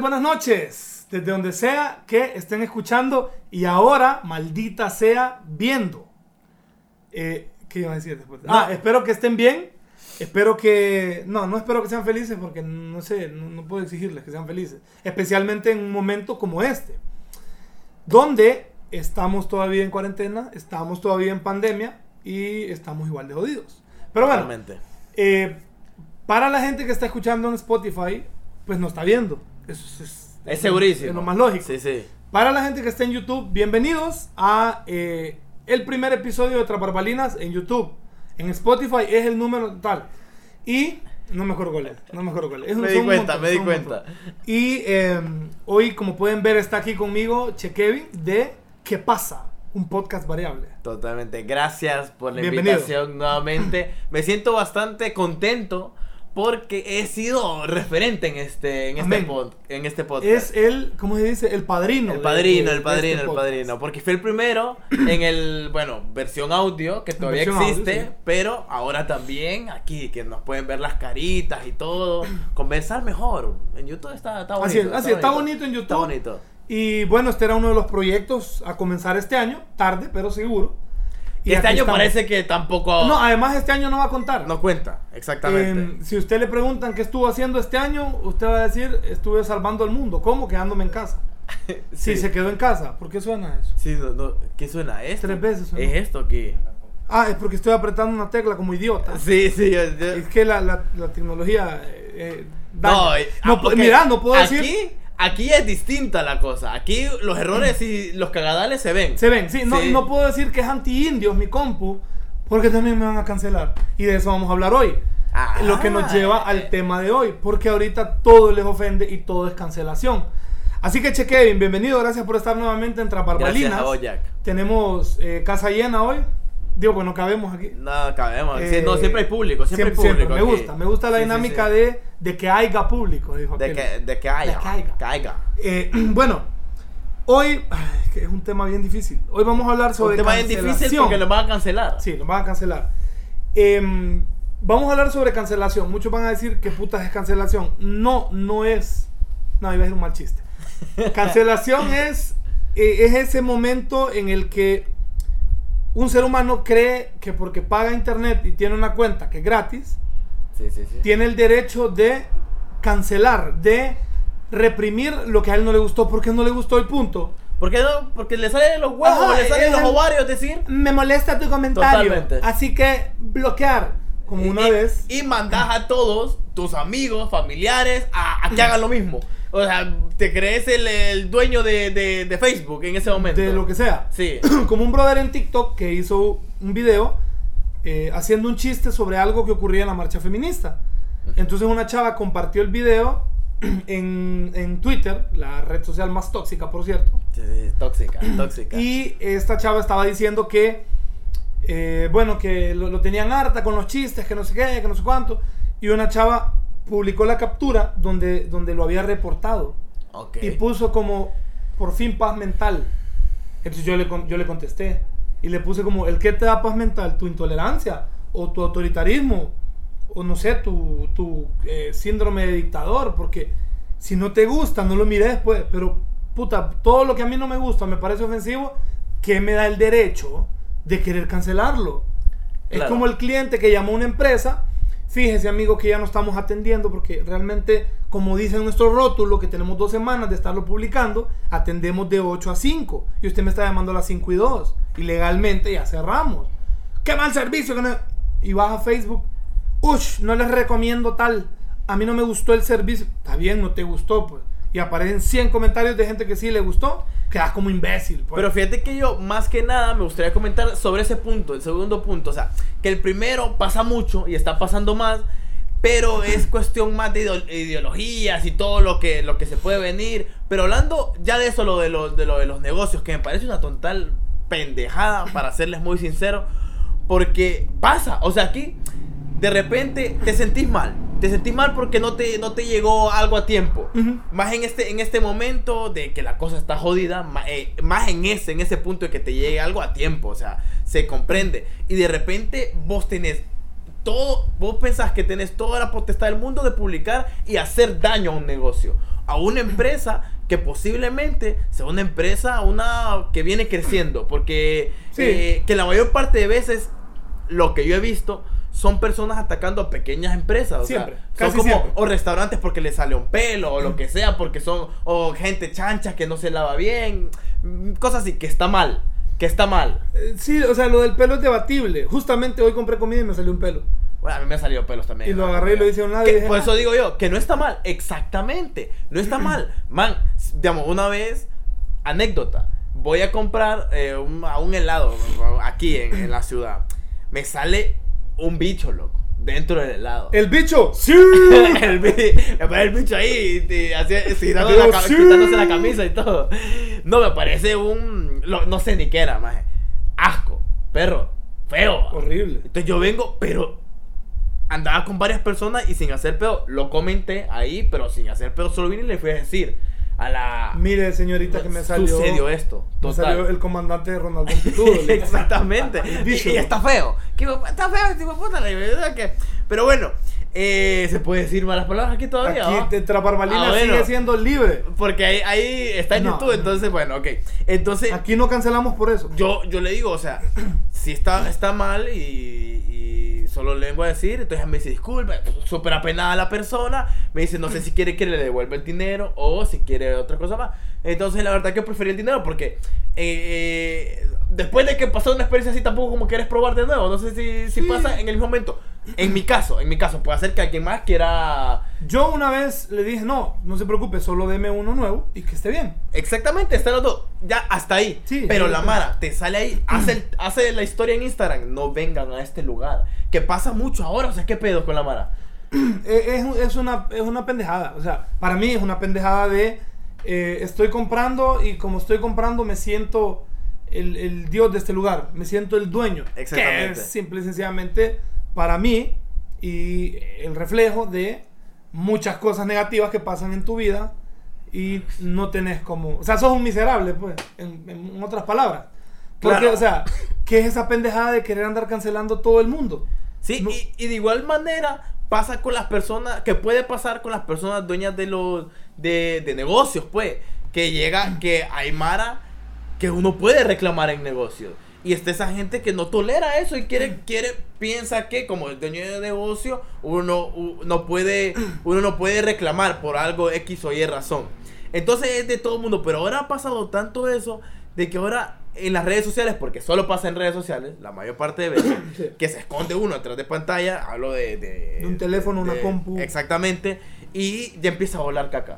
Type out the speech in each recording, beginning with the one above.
buenas tardes, buenas noches. Desde donde sea que estén escuchando y ahora, maldita sea, viendo. Eh, ¿Qué iba a decir después? Ah, espero que estén bien. Espero que... No, no espero que sean felices porque no sé, no, no puedo exigirles que sean felices. Especialmente en un momento como este. Donde estamos todavía en cuarentena, estamos todavía en pandemia y estamos igual de jodidos. Pero bueno, eh, para la gente que está escuchando en Spotify, pues no está viendo. Eso es, es- segurísimo. Es lo más lógico. Sí, sí. Para la gente que está en YouTube, bienvenidos a eh, el primer episodio de Traparbalinas en YouTube. En Spotify es el número tal. Y no me acuerdo cuál es. No me acuerdo cuál es. Es Me di cuenta, montón, me di cuenta. Y eh, hoy, como pueden ver, está aquí conmigo Che Kevin de ¿Qué pasa? Un podcast variable. Totalmente. Gracias por la Bienvenido. invitación nuevamente. Me siento bastante contento porque he sido referente en este, en este, pod- en este podcast. Es el, ¿cómo se dice? El padrino. el padrino, de- el de padrino, este el padrino. Porque fue el primero en el, bueno, versión audio, que todavía audio, existe, sí. pero ahora también aquí, que nos pueden ver las caritas y todo, conversar mejor. En YouTube está, está bonito. Así es, así es, está bonito en YouTube. Está bonito. Y bueno, este era uno de los proyectos a comenzar este año, tarde, pero seguro. Y este año estamos. parece que tampoco No, además este año no va a contar. no cuenta, exactamente. Eh, si usted le preguntan qué estuvo haciendo este año, usted va a decir, estuve salvando al mundo. ¿Cómo? Quedándome en casa. Sí, se quedó en casa. ¿Por qué suena eso? Sí, no, no, ¿qué suena? ¿Esto? Tres veces suena. ¿Es esto aquí? Ah, es porque estoy apretando una tecla como idiota. Sí, sí, yo- yo- Es que la, la, la tecnología... eh, eh. No, eh, No ah. Mira, no puedo aquí, decir... Aquí es distinta la cosa. Aquí los errores y los cagadales se ven. Se ven, sí, no, Sí. no puedo decir que es anti-indios mi compu, porque también me van a cancelar. Y de eso vamos a hablar hoy. Ah. Lo que nos lleva al tema de hoy, porque ahorita todo les ofende y todo es cancelación. Así que, Che Kevin, bienvenido, gracias por estar nuevamente en Traparbalinas. Tenemos eh, casa llena hoy. Digo, pues no cabemos aquí. No, cabemos. Sí, Eh, no, siempre hay público, siempre, hay público. Me gusta, me gusta la Sí, dinámica sí. De, de que haya público, dijo De que, de que haya. De que haya. Eh, bueno, hoy, ay, que es un tema bien difícil. Hoy vamos a hablar sobre Un tema bien difícil cancelación. porque nos van a cancelar. Sí, nos van a cancelar. Em, vamos a hablar sobre cancelación. Muchos van a decir que putas es cancelación. No, no es. No, iba a decir un mal chiste. Cancelación es, eh, es ese momento en el que un ser humano cree que porque paga internet y tiene una cuenta que es gratis, Sí, sí, sí. tiene el derecho de cancelar, de reprimir lo que a él no le gustó porque no le gustó y punto. ¿Por qué no? Porque le salen los huevos, Ajá, le salen los el- ovarios, decir. Me molesta tu comentario. Totalmente. Así que bloquear. Como una y, vez. Y mandas a todos tus amigos, familiares, a, a que hagan lo mismo. O sea, te crees el, el dueño de, de- de Facebook en ese momento. de lo que sea. Sí. Como un brother en TikTok que hizo un video eh, haciendo un chiste sobre algo que ocurría en la marcha feminista. Entonces una chava compartió el video en, en Twitter, la red social más tóxica, por cierto. Sí, sí, tóxica, tóxica. Y esta chava estaba diciendo que, eh, bueno, que lo, lo tenían harta con los chistes, que no sé qué, que no sé cuánto. Y una chava publicó la captura donde, donde lo había reportado. Y puso como, por fin, paz mental. Entonces yo le, yo le contesté. Y le puse como, ¿el qué te da paz mental? ¿Tu intolerancia? ¿O tu autoritarismo? ¿O no sé, tu, tu eh, síndrome de dictador? Porque si no te gusta, no lo mires después. Pero, puta, todo lo que a mí no me gusta, me parece ofensivo, ¿qué me da el derecho de querer cancelarlo? Es Claro. como el cliente que llamó a una empresa. Fíjese, amigo, que ya no estamos atendiendo porque realmente, como dice nuestro rótulo, que tenemos dos semanas de estarlo publicando, atendemos de 8 a 5. Y usted me está llamando a las 5 y 2. Y legalmente ya cerramos. ¡Qué mal servicio! que no-". Y vas a Facebook. Ush, no les recomiendo tal. A mí no me gustó el servicio. Está bien, no te gustó, pues. Y aparecen 100 comentarios de gente que sí le gustó. Quedas como imbécil, pues. Pero fíjate que yo, más que nada, me gustaría comentar sobre ese punto, el segundo punto. O sea, que el primero pasa mucho y está pasando más, pero es cuestión más de ideo- ideologías y todo lo que, lo que se puede venir. Pero hablando ya de eso, lo de, lo, de lo de los negocios, que me parece una total pendejada, para serles muy sincero, porque pasa. O sea, aquí de repente te sentís mal. Te sentís mal porque no te, no te llegó algo a tiempo. Ujú. Más en este, en este momento de que la cosa está jodida, eh, más en ese, en ese punto de que te llegue algo a tiempo, o sea, se comprende. Y de repente vos tenés todo, vos pensás que tenés toda la potestad del mundo de publicar y hacer daño a un negocio. a una empresa que posiblemente sea una empresa una que viene creciendo. Porque Sí. eh, que la mayor parte de veces lo que yo he visto son personas atacando a pequeñas empresas. O Siempre, sea, casi son como siempre. o restaurantes porque le sale un pelo o lo que sea, porque son o gente chancha que no se lava bien, mm, cosas así que está mal, que está mal. Eh, Sí, o sea, lo del pelo es debatible. Justamente hoy compré comida y me salió un pelo. Bueno, a mí me han salido pelos también. Y lo agarré y lo hice a un lado dije, por "Ah". eso digo yo, que no está mal, exactamente, no está mal. Man, digamos, una vez, anécdota, voy a comprar eh, un, a un helado aquí en, en la ciudad. Me sale un bicho, loco, dentro del helado. El bicho, sí. el, el bicho ahí y- y así, tirando Pero la ca- sí. quitándose la camisa y todo. No, me parece un... lo- no sé ni qué era, maje. Asco, perro, feo. Horrible. Entonces yo vengo, pero andaba con varias personas y sin hacer pedo, lo comenté ahí, pero sin hacer pedo, solo vine y le fui a decir a la... Mire, señorita, que me salió. Sucedió esto, Me total. salió el comandante de Ronaldo Exactamente. Y, y está feo. ¿Qué, está feo, tipo puta. la verdad que- Pero bueno, eh, ¿se puede decir malas palabras aquí todavía? Aquí Ah, bueno. sigue siendo libre. Porque ahí, ahí está en No. YouTube, entonces, bueno, ok. Entonces, Aquí no cancelamos por eso. yo, yo le digo, o sea, si está, está mal y, y solo le vengo a decir, entonces me dice, disculpe, súper apenada la persona, me dice, no sé si quiere que le devuelva el dinero o si quiere otra cosa más. Entonces, la verdad que preferí el dinero porque eh, después de que pasó una experiencia así, tampoco como quieres probar de nuevo. No sé si, si Sí. pasa en el mismo momento. En mi caso, en mi caso, puede ser que alguien más quiera... Yo una vez le dije, no, no se preocupe, solo deme uno nuevo y que esté bien. Exactamente, están los dos. Ya hasta ahí. Sí, Pero sí, la. Mara te sale ahí, hace, el- hace la historia en Instagram. No vengan a este lugar. Que pasa mucho ahora. O sea, ¿qué pedo con la Mara? Eh, Es, es una, es una pendejada. O sea, para mí es una pendejada de eh, estoy comprando y como estoy comprando me siento el, el dios de este lugar. Me siento el dueño. Exactamente. Que es simple y sencillamente para mí y el reflejo de muchas cosas negativas que pasan en tu vida y no tenés como... O sea, sos un miserable, pues, en, en otras palabras. Porque, Claro. o sea, ¿qué es esa pendejada de querer andar cancelando todo el mundo? Sí, No. y, y de igual manera pasa con las personas, que puede pasar con las personas dueñas de los de, de negocios, pues, que llega, que hay Mara que uno puede reclamar en negocios. Y está esa gente que no tolera eso y quiere, quiere, piensa que como el dueño de negocio, uno u- no puede, uno no puede reclamar por algo X o Y razón. Entonces es de todo el mundo, pero ahora ha pasado tanto eso de que ahora en las redes sociales, porque solo pasa en redes sociales, la mayor parte de veces, Sí. que se esconde uno detrás de pantalla, hablo de... De, De un teléfono, una compu. Exactamente, y ya empieza a volar caca.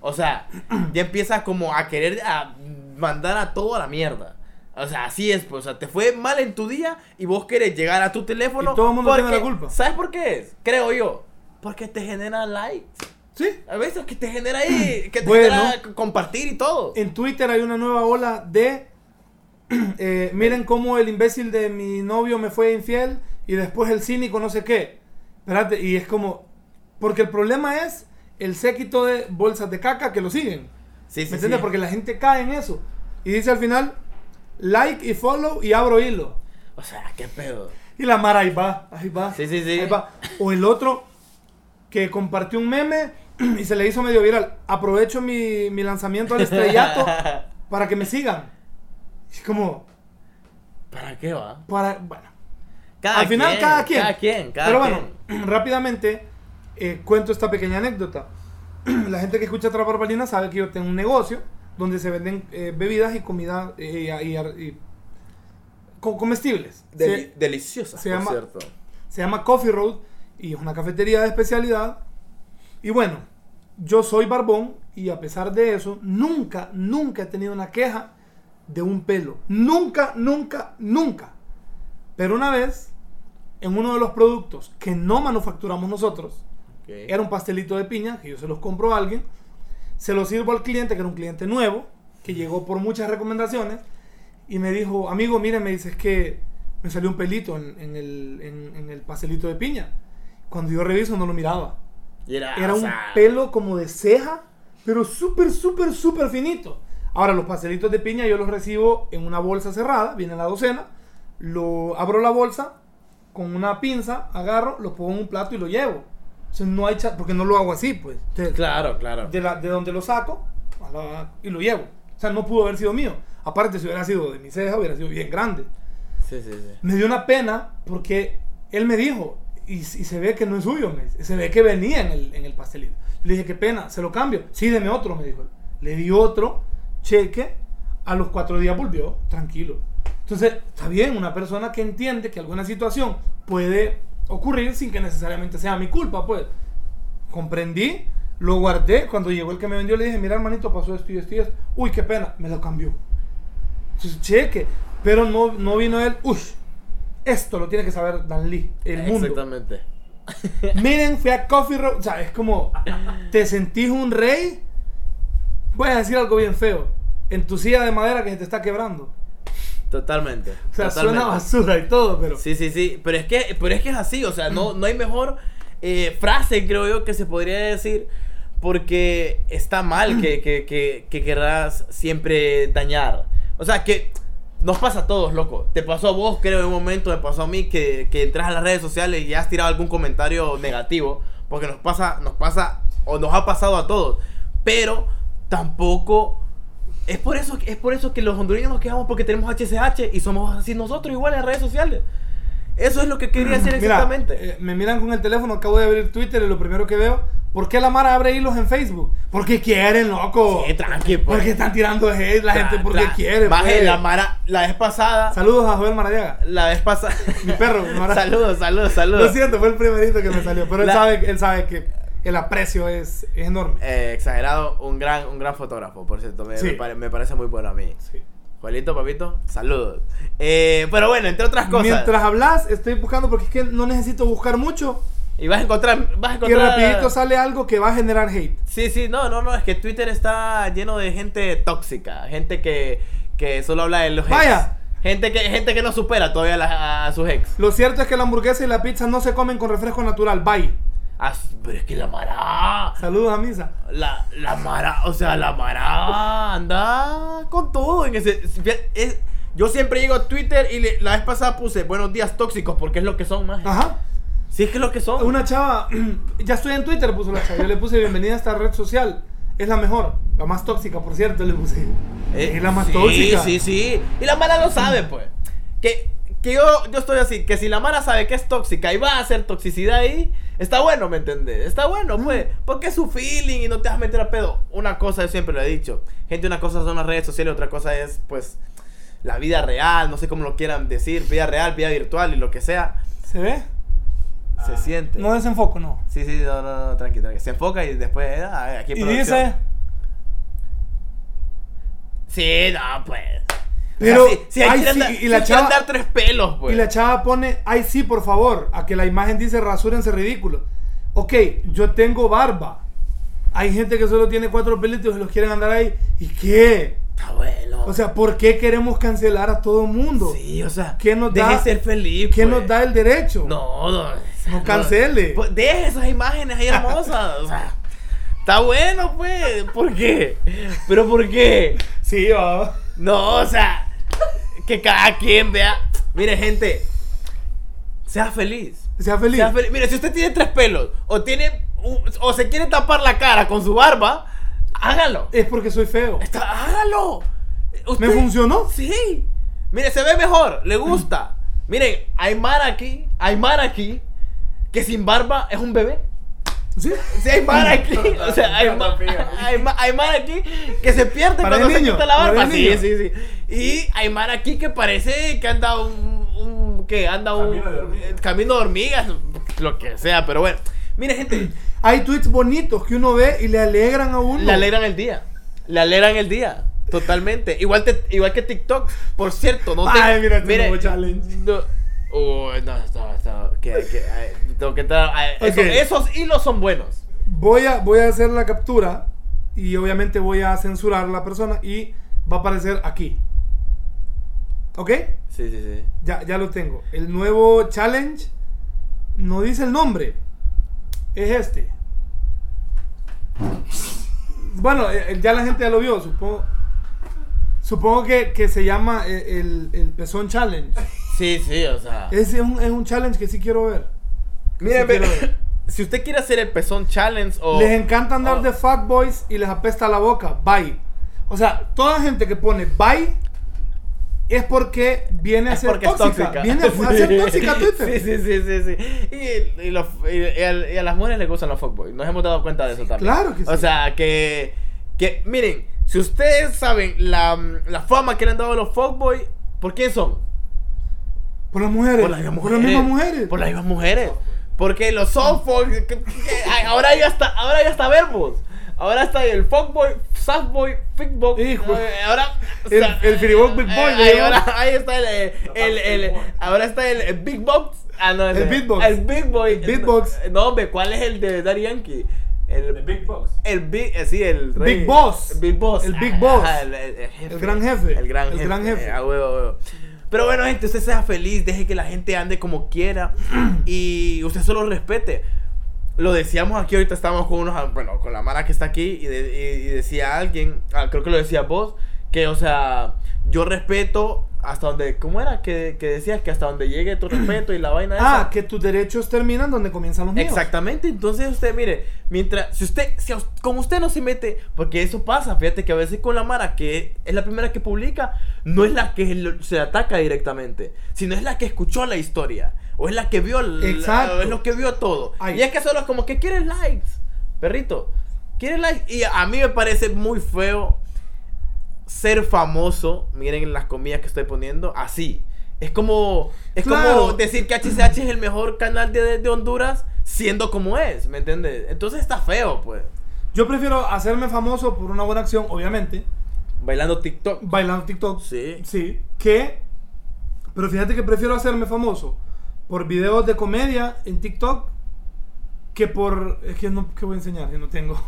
O sea, ya empieza como a querer a mandar a todo a la mierda. O sea, así es, pues, o sea, te fue mal en tu día y vos querés llegar a tu teléfono. Y todo el mundo tiene la culpa. ¿Sabes por qué es? Creo yo. Porque te genera likes. Sí, A veces que te genera ahí, que te Bueno. genera compartir y todo. En Twitter hay una nueva ola de. eh, miren cómo el imbécil de mi novio me fue infiel y después el cínico no sé qué. Espérate, y es como. Porque el problema es el séquito de bolsas de caca que lo siguen. Sí, sí, ¿Me entiendes? sí. Porque la gente cae en eso. Y dice al final, like y follow y abro hilo. O sea, qué pedo. Y la Mara ahí va, ahí va. Sí, sí, sí. ahí va. O el otro que compartió un meme y se le hizo medio viral. Aprovecho mi, mi lanzamiento al estrellato para que me sigan. Es como, ¿Para qué va? para, bueno. Cada al final, quien, cada quien. Cada quien, cada Pero bueno, quien. rápidamente eh, cuento esta pequeña anécdota. La gente que escucha Trap Barbalina sabe que yo tengo un negocio donde se venden eh, bebidas y comida eh, y, y- y- co- comestibles. Deli- Se- deliciosa, se por llama- cierto. Se llama Coffee Road y es una cafetería de especialidad. Y bueno, yo soy barbón y a pesar de eso, nunca, nunca he tenido una queja de un pelo. Nunca, nunca, nunca. Pero una vez, en uno de los productos que no manufacturamos nosotros, Ok. era un pastelito de piña, que yo se los compro a alguien, se lo sirvo al cliente, que era un cliente nuevo, que llegó por muchas recomendaciones, y me dijo, amigo, mire, me dices que me salió un pelito en, en el, en- en el pastelito de piña. Cuando yo reviso no lo miraba. Era, Era un pelo como de ceja, pero súper, súper, súper finito. Ahora, los pastelitos de piña yo los recibo en una bolsa cerrada, viene la docena, lo abro la bolsa, con una pinza, agarro, lo pongo en un plato y lo llevo. O Entonces no hay porque no lo hago así, pues. Claro, claro. de, la- de donde lo saco la- y lo llevo. O sea, no pudo haber sido mío. Aparte, si hubiera sido de mi ceja, hubiera sido bien grande. Sí, sí, sí. Me dio una pena porque él me dijo, y, y se ve que no es suyo, me dice, se ve que venía en el, en el pastelito. Le dije, qué pena, ¿se lo cambio? Sí, deme otro, me dijo. Le di otro, cheque, a los cuatro días volvió, tranquilo. Entonces, está bien, una persona que entiende que alguna situación puede ocurrir sin que necesariamente sea mi culpa, pues. Comprendí, lo guardé. Cuando llegó el que me vendió, le dije, mira, hermanito, pasó esto y esto y esto. Uy, qué pena, me lo cambió. Entonces, cheque. Pero no, no vino él, uy, esto lo tiene que saber Dan Lee, el mundo. Exactamente. Miren, fui a Coffee Road. O sea, es como, te sentís un rey. Voy a decir algo bien feo. En tu silla de madera que se te está quebrando. Totalmente. O sea, totalmente. suena basura y todo, pero. Sí, sí, sí. Pero es que, pero es, que es así. O sea, no, no hay mejor eh, frase, creo yo, que se podría decir. Porque está mal que, que, que, que querrás siempre dañar. O sea, que nos pasa a todos, loco. Te pasó a vos, creo, en un momento, me pasó a mí, que, que entras a las redes sociales y has tirado algún comentario negativo. Porque nos pasa, nos pasa, o nos ha pasado a todos. Pero tampoco... Es por eso, es por eso que los hondureños nos quejamos porque tenemos HCH y somos así nosotros igual en redes sociales. Eso es lo que quería decir Mira, exactamente. eh, me miran con el teléfono, acabo de abrir Twitter y lo primero que veo, ¿por qué la Mara abre hilos en Facebook? Porque quieren, loco. Sí, tranqui, pues. Porque están tirando hate la gente porque tra- quiere. Maje, pues. la Mara, la vez pasada. Saludos a Joel Maradiaga. La vez pasada. Mi perro, Mara. saludos, saludos, Lo saludos. siento, fue el primerito que me salió. Pero él, sabe, él sabe que el aprecio es, es enorme. Eh, exagerado, un gran, un gran fotógrafo, por cierto. Me, Sí. me pare- me parece muy bueno a mí. Sí. Juelito, papito, saludos. Eh, pero bueno, entre otras cosas. Mientras hablas, estoy buscando porque es que no necesito buscar mucho. Y vas a encontrar. Vas a Y rapidito sale algo que va a generar hate. Sí, sí, no, no, no, es que Twitter está lleno de gente tóxica, gente que, que solo habla de los ex. Vaya. Gente que, gente que no supera todavía a sus ex. Lo cierto es que la hamburguesa y la pizza no se comen con refresco natural. Bye. Ah, pero es que la Mara. Saludos a Misa. La, la Mara, o sea, la Mara anda con todo en ese. es- yo siempre llego a Twitter y le- la vez pasada puse buenos días tóxicos porque es lo que son más. Ajá. Sí, es que es lo que son. Una chava, ya estoy en Twitter, puso la chava. Yo le puse bienvenida a esta red social. Es la mejor, la más tóxica, por cierto, le puse. Eh, es la más sí, tóxica. Sí, sí, Y la Mara lo sabe, pues. Que, que yo, yo estoy así, que si la Mara sabe que es tóxica y va a hacer toxicidad ahí, está bueno, ¿me entendés? Está bueno, pues. Porque es su feeling y no te vas a meter a pedo. Una cosa, yo siempre lo he dicho. Gente, una cosa son las redes sociales, otra cosa es, pues, la vida real, no sé cómo lo quieran decir, vida real, vida virtual y lo que sea. ¿Se ve? Se siente. No desenfoco, no. Sí, sí, no, no, no, tranqui, tranqui. Se enfoca y después, ah, aquí Y producción. dice, Sí, no, pues. Pero, si, si hay ay, sí, andar, y la si chava- andar tres pelos, pues. y la chava pone, ay sí, por favor, a que la imagen dice rasúrense ridículo. Ok, yo tengo barba. Hay gente que solo tiene cuatro pelitos y los quieren andar ahí. ¿Y qué? Está bueno. O sea, ¿por qué queremos cancelar a todo mundo? sí, o sea, ¿Qué nos deje da- ser feliz. ¿Quién pues. nos da el derecho? No, no. No cancele. Pues deje esas imágenes ahí hermosas. o sea, está bueno, pues. ¿Por qué? ¿Pero por qué? Sí, va. No, o sea, que cada quien vea. Mire, gente, sea feliz. Sea feliz. Sea feliz. Mire, si usted tiene tres pelos o tiene o se quiere tapar la cara con su barba, hágalo. Es porque soy feo. Está- hágalo. ¿Me funcionó? Sí. Mire, se ve mejor, le gusta. Miren, hay mar aquí, hay mar aquí que sin barba es un bebé. ¿Sí? Sí, hay mar aquí, o sea, hay, ma- hay, ma- hay mar aquí que se pierde Para cuando se niño, quita la barba. Sí, niño. sí, sí. Y hay mar aquí que parece que anda un, un que anda un Camino de hormigas. camino de hormigas, lo que sea, pero bueno. Mire, gente, Hay tweets bonitos que uno ve y le alegran a uno. le alegran el día. Le alegran el día. Totalmente. Igual, te- igual que TikTok. Por cierto, no te. Ay, mira este nuevo challenge. No. Uy, no, no, no. Que, que, ay, tengo que ay, Ok. esos hilos son buenos. Voy a, voy a hacer la captura y obviamente voy a censurar a la persona y va a aparecer aquí. ¿Ok? Sí, sí, sí. Ya, ya lo tengo. El nuevo challenge no dice el nombre. Es este. Bueno, eh, ya la gente ya lo vio, supongo. Supongo que, que se llama eh, el, el pezón challenge. Sí, sí, o sea. Ese es un, es un challenge que sí quiero ver. Miren, Sí si usted quiere hacer el pezón challenge o. Les encanta andar oh. de fuckboys y les apesta la boca. Bye. O sea, toda gente que pone bye es porque viene a Es ser porque es tóxica. tóxica. Viene a, a ser Sí. tóxica Twitter. Sí, sí, sí, sí. sí. Y, y los- y- y a, y a las mujeres les gustan los fuckboys. Nos hemos dado cuenta de eso también. Claro que sí. O sea, que, que miren, si ustedes saben la, la fama que le han dado a los fuckboys, ¿por quién son? Por las mujeres. Por las mismas Por mujeres. las mismas mujeres. Por las mismas mujeres. Porque los softboys, ahora hay hasta, ahora hay hasta verbos. Ahora está el fuckboy, softboy, fickboy. Hijo. eh, Ahora. o El- sea, el firiboy, big boy, eh, ahora, ahí está el, eh, el, el- ahora está el, el big box. Ah, no, El big box. El big boy. El big box. No, hombre, ¿cuál es el de Daddy Yankee? El, The Big Box. el big, eh, sí, el rey. Big Boss. El Big Boss. El Big Boss. Ajá, el, el- el jefe. El gran jefe. El gran El jefe. gran jefe. eh, a huevo, a huevo. Pero bueno, gente, usted sea feliz, deje que la gente ande como quiera y usted solo respete. Lo decíamos aquí, ahorita estábamos con unos, bueno, con la Mara que está aquí y, de- y- decía alguien, ah, creo que lo decía vos, que, o sea, yo respeto hasta donde, ¿cómo era? Que, que decías que hasta donde llegue tu respeto y la vaina Ah, esa. que tus derechos terminan donde comienzan los míos. Exactamente, entonces usted mire, mientras, si usted, si a como usted no se mete, porque eso pasa, fíjate que a veces con la Mara, que es la primera que publica, no es la que lo- se ataca directamente, sino es la que escuchó la historia, o es la que vio, Exacto. es lo que vio todo. Ay. Y es que solo es como que quiere likes, perrito, quiere likes, y a mí me parece muy feo ser famoso, miren las comillas que estoy poniendo, así. Es como, es Claro. como decir que HCH es el mejor canal de, de Honduras siendo como es, ¿me entiendes? Entonces está feo, pues. Yo prefiero hacerme famoso por una buena acción, obviamente, Bailando TikTok. bailando TikTok. Sí. Sí. Que. Pero fíjate que prefiero hacerme famoso por videos de comedia en TikTok que por. Es que no. ¿Qué voy a enseñar? Que no tengo.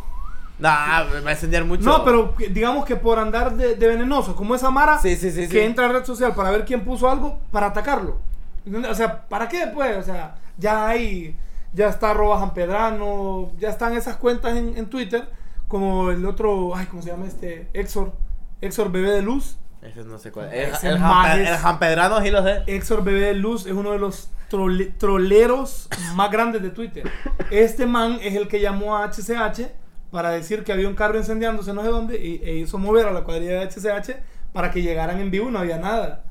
Nah, me va a enseñar mucho. No, pero digamos que por andar de, de venenoso, como esa Mara Sí, sí, sí, que entra a red social para ver quién puso algo, para atacarlo. O sea, ¿para qué pues? O sea, ya hay, ya está arroba Pedrano, ya están esas cuentas en, en Twitter, como el otro, ay, ¿cómo se llama este? Exor, Exor Bebé de Luz. Ese no sé cuál. El, el, Jampe- el Jampedrano sí lo sé. Exor Bebé de Luz es uno de los trole- troleros más grandes de Twitter. Este man es el que llamó a HCH para decir que había un carro incendiándose no sé dónde y, e hizo mover a la cuadrilla de HCH para que llegaran en vivo, no había nada.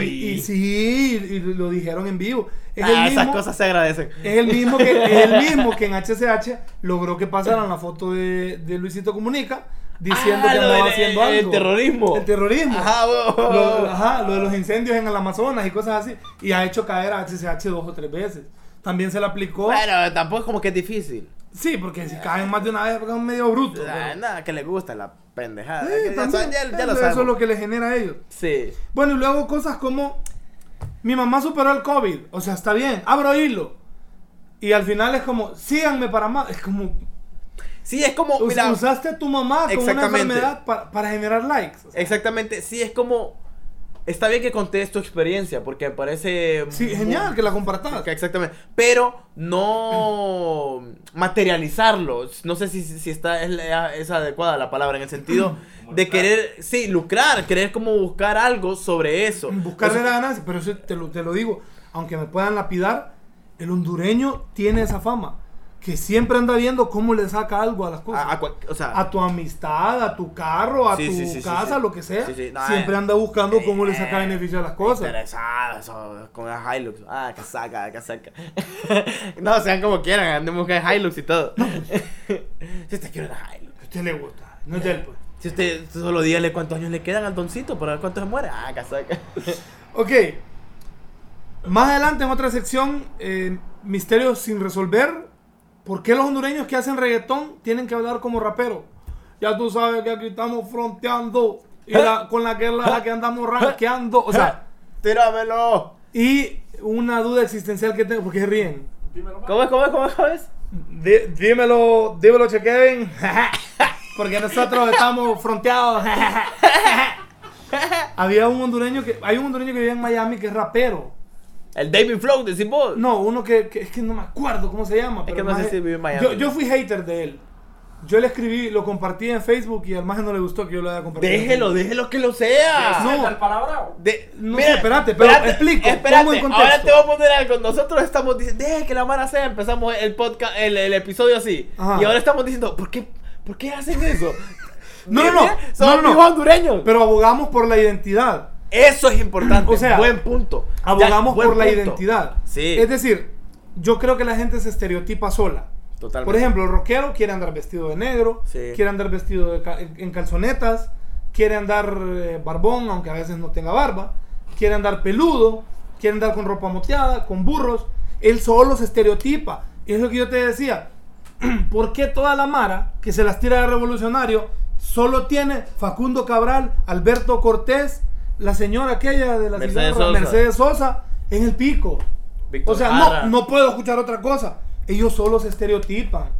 Y, y sí, y lo dijeron en vivo. Es, Ah, el esas mismo, cosas se agradecen. es el mismo que es el mismo que en HCH logró que pasaran la foto de, de Luisito Comunica diciendo Ah, que andaba del- haciendo el algo. terrorismo. El terrorismo. Ajá, huevo. Lo, ajá, lo de los incendios en el Amazonas y cosas así. Y ha hecho caer a HCH dos o tres veces. También se le aplicó. Bueno, tampoco es como que es difícil. Sí, porque si caen más de una vez porque es medio bruto. Ah, pero- nada, que le gusta la pendejada. Sí, ya, también. ya- ya Eso- lo eso sabemos. es lo que le genera a ellos. Sí. Bueno, y luego cosas como mi mamá superó el COVID, o sea, está bien, abro hilo. Y al final es como, síganme para más. Es como, Sí, es como, mira, usaste a tu mamá con una enfermedad pa- para generar likes. O sea, exactamente, sí, es como, está bien que contés tu experiencia, porque me parece... sí, muy- genial que la compartas. Exactamente, pero no materializarlo. No sé si, si está es, adecuada la palabra en el sentido de querer, sí, lucrar, querer como buscar algo sobre eso. Buscarle O la ganancia, pero eso te lo, te lo digo, aunque me puedan lapidar, el hondureño tiene esa fama. Que siempre anda viendo cómo le saca algo a las cosas. a- o sea, a tu amistad, a tu carro, a Sí, tu sí, sí, sí, casa, lo que sea. No, siempre eh, anda buscando cómo le saca eh, beneficio a las cosas. Interesado, eso, con el Hilux. Ah, que saca, que saca. no, sean como quieran, anden buscando Hilux y todo. si usted quiere una Hilux. A usted le gusta, no es él, pues. Si usted solo dígale cuántos años le quedan al doncito para ver cuánto se muere. Ah, que saca. Ok. Más adelante en otra sección, eh, misterios sin resolver. ¿Por qué los hondureños que hacen reggaetón tienen que hablar como rapero? Ya tú sabes que aquí estamos fronteando y la- con la que, la, la que andamos rankeando. O sea, Tíramelo. y una duda existencial que tengo, porque se ríen. Dímelo. ¿Cómo es, cómo es, cómo es? ¿Cómo es? Dímelo, dímelo, Che Kevin. Porque nosotros estamos fronteados. Había un hondureño que. Hay un hondureño que vive en Miami que es rapero. El David Flow, decís vos. No, uno que, que- es que no me acuerdo cómo se llama. Es pero que no sé si vive en Miami. Yo, yo fui hater de él. Yo le escribí, lo compartí en Facebook y al más no le gustó que yo lo haya compartido. Déjelo, déjelo que lo sea. No. No. el. De- No sé, espérate, pero explico, Espérate, en contexto. ahora te voy a poner algo. Nosotros estamos diciendo, deje que la mara sea. Empezamos el podcast, el, el episodio así. Ajá. Y ahora estamos diciendo, ¿por qué, ¿por qué hacen eso? No, no, Mira, no, Somos no, no. amigos hondureños. Pero abogamos por la identidad. Eso es importante. O sea, buen punto. Abogamos por la identidad. Sí. Es decir, yo creo que la gente se estereotipa sola. Totalmente. Por ejemplo, el rockero quiere andar vestido de negro, Sí. quiere andar vestido de ca- en calzonetas, quiere andar eh, barbón, aunque a veces no tenga barba, quiere andar peludo, quiere andar con ropa moteada, con burros. Él solo se estereotipa. Y es lo que yo te decía. ¿Por qué toda la mara que se las tira de revolucionario solo tiene Facundo Cabral, Alberto Cortés, la señora aquella de la Mercedes Sosa. Mercedes Sosa en el pico? Víctor o sea, Jara. no, no puedo escuchar otra cosa. Ellos solo se estereotipan.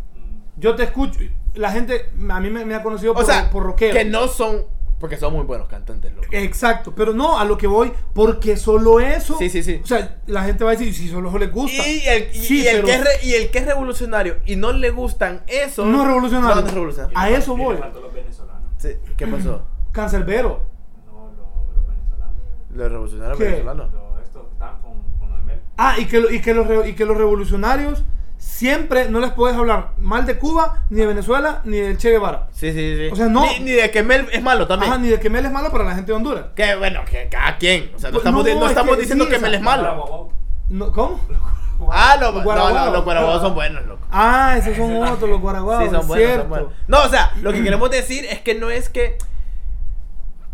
Yo te escucho. La gente a mí me, me ha conocido O por, sea, por rockero. que no son. Porque son muy buenos cantantes, loco. Exacto, pero no a lo que voy, porque solo eso. Sí, sí, sí. O sea, la gente va a decir, si solo les gusta. Y el, y- Sí, y el pero que es re- y el que es revolucionario y no le gustan eso. no es revolucionario. No, no es revolucionario. A eso voy. faltó los venezolanos. Sí, ¿Qué pasó? Cancelbero. No, los, los venezolanos. Los revolucionarios ¿Qué? venezolanos. Estaban con, con los de Mel. Ah, y que, lo- y, que los, y que los revolucionarios siempre no les puedes hablar mal de Cuba, ni de Venezuela, ni del Che Guevara. Sí, sí, sí. O sea, no- Ni, ni de que Mel es malo también. Ajá, ni de que Mel es malo para la gente de Honduras. Que bueno, que cada quien. O sea, no Pues, estamos, no, di- no es estamos que diciendo sí, que Mel es malo. No, ¿Cómo? Ah, los, Los no, no, los son buenos, loco. Ah, esos son otros, los guaraguaos. Sí, son buenos, son buenos. No, o sea, lo que queremos decir es que no es que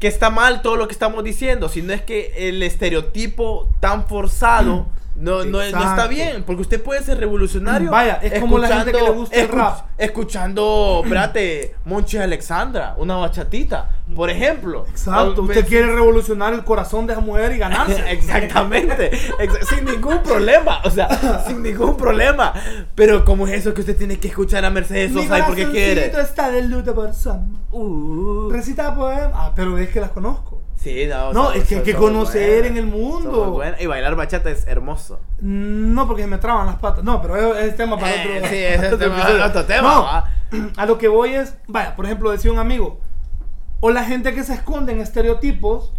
que está mal todo lo que estamos diciendo, sino es que el estereotipo tan forzado no, no, no está bien, porque usted puede ser revolucionario. Vaya, es como la gente que le gusta el rap. Escuchando, espérate, Monchi Alexandra, una bachatita, por ejemplo. Exacto, usted me- quiere revolucionar el corazón de esa mujer y ganarse. Exactamente, exa- sin ningún problema, o sea, sin ningún problema. Pero ¿cómo es eso que usted tiene que escuchar a Mercedes Sosa y porque quiere? está de luto por Sam. Uh. Recita poema. Ah, pero es que las conozco. Sí, no, No, son- es que hay que conocer buenas, en el mundo. Y bailar bachata es hermoso. No, porque se me traban las patas. No, pero es, es tema para Eh, otro. sí, es otro tema- otro tema, No, a lo que voy es, vaya, por ejemplo, decía un amigo, o la gente que se esconde en estereotipos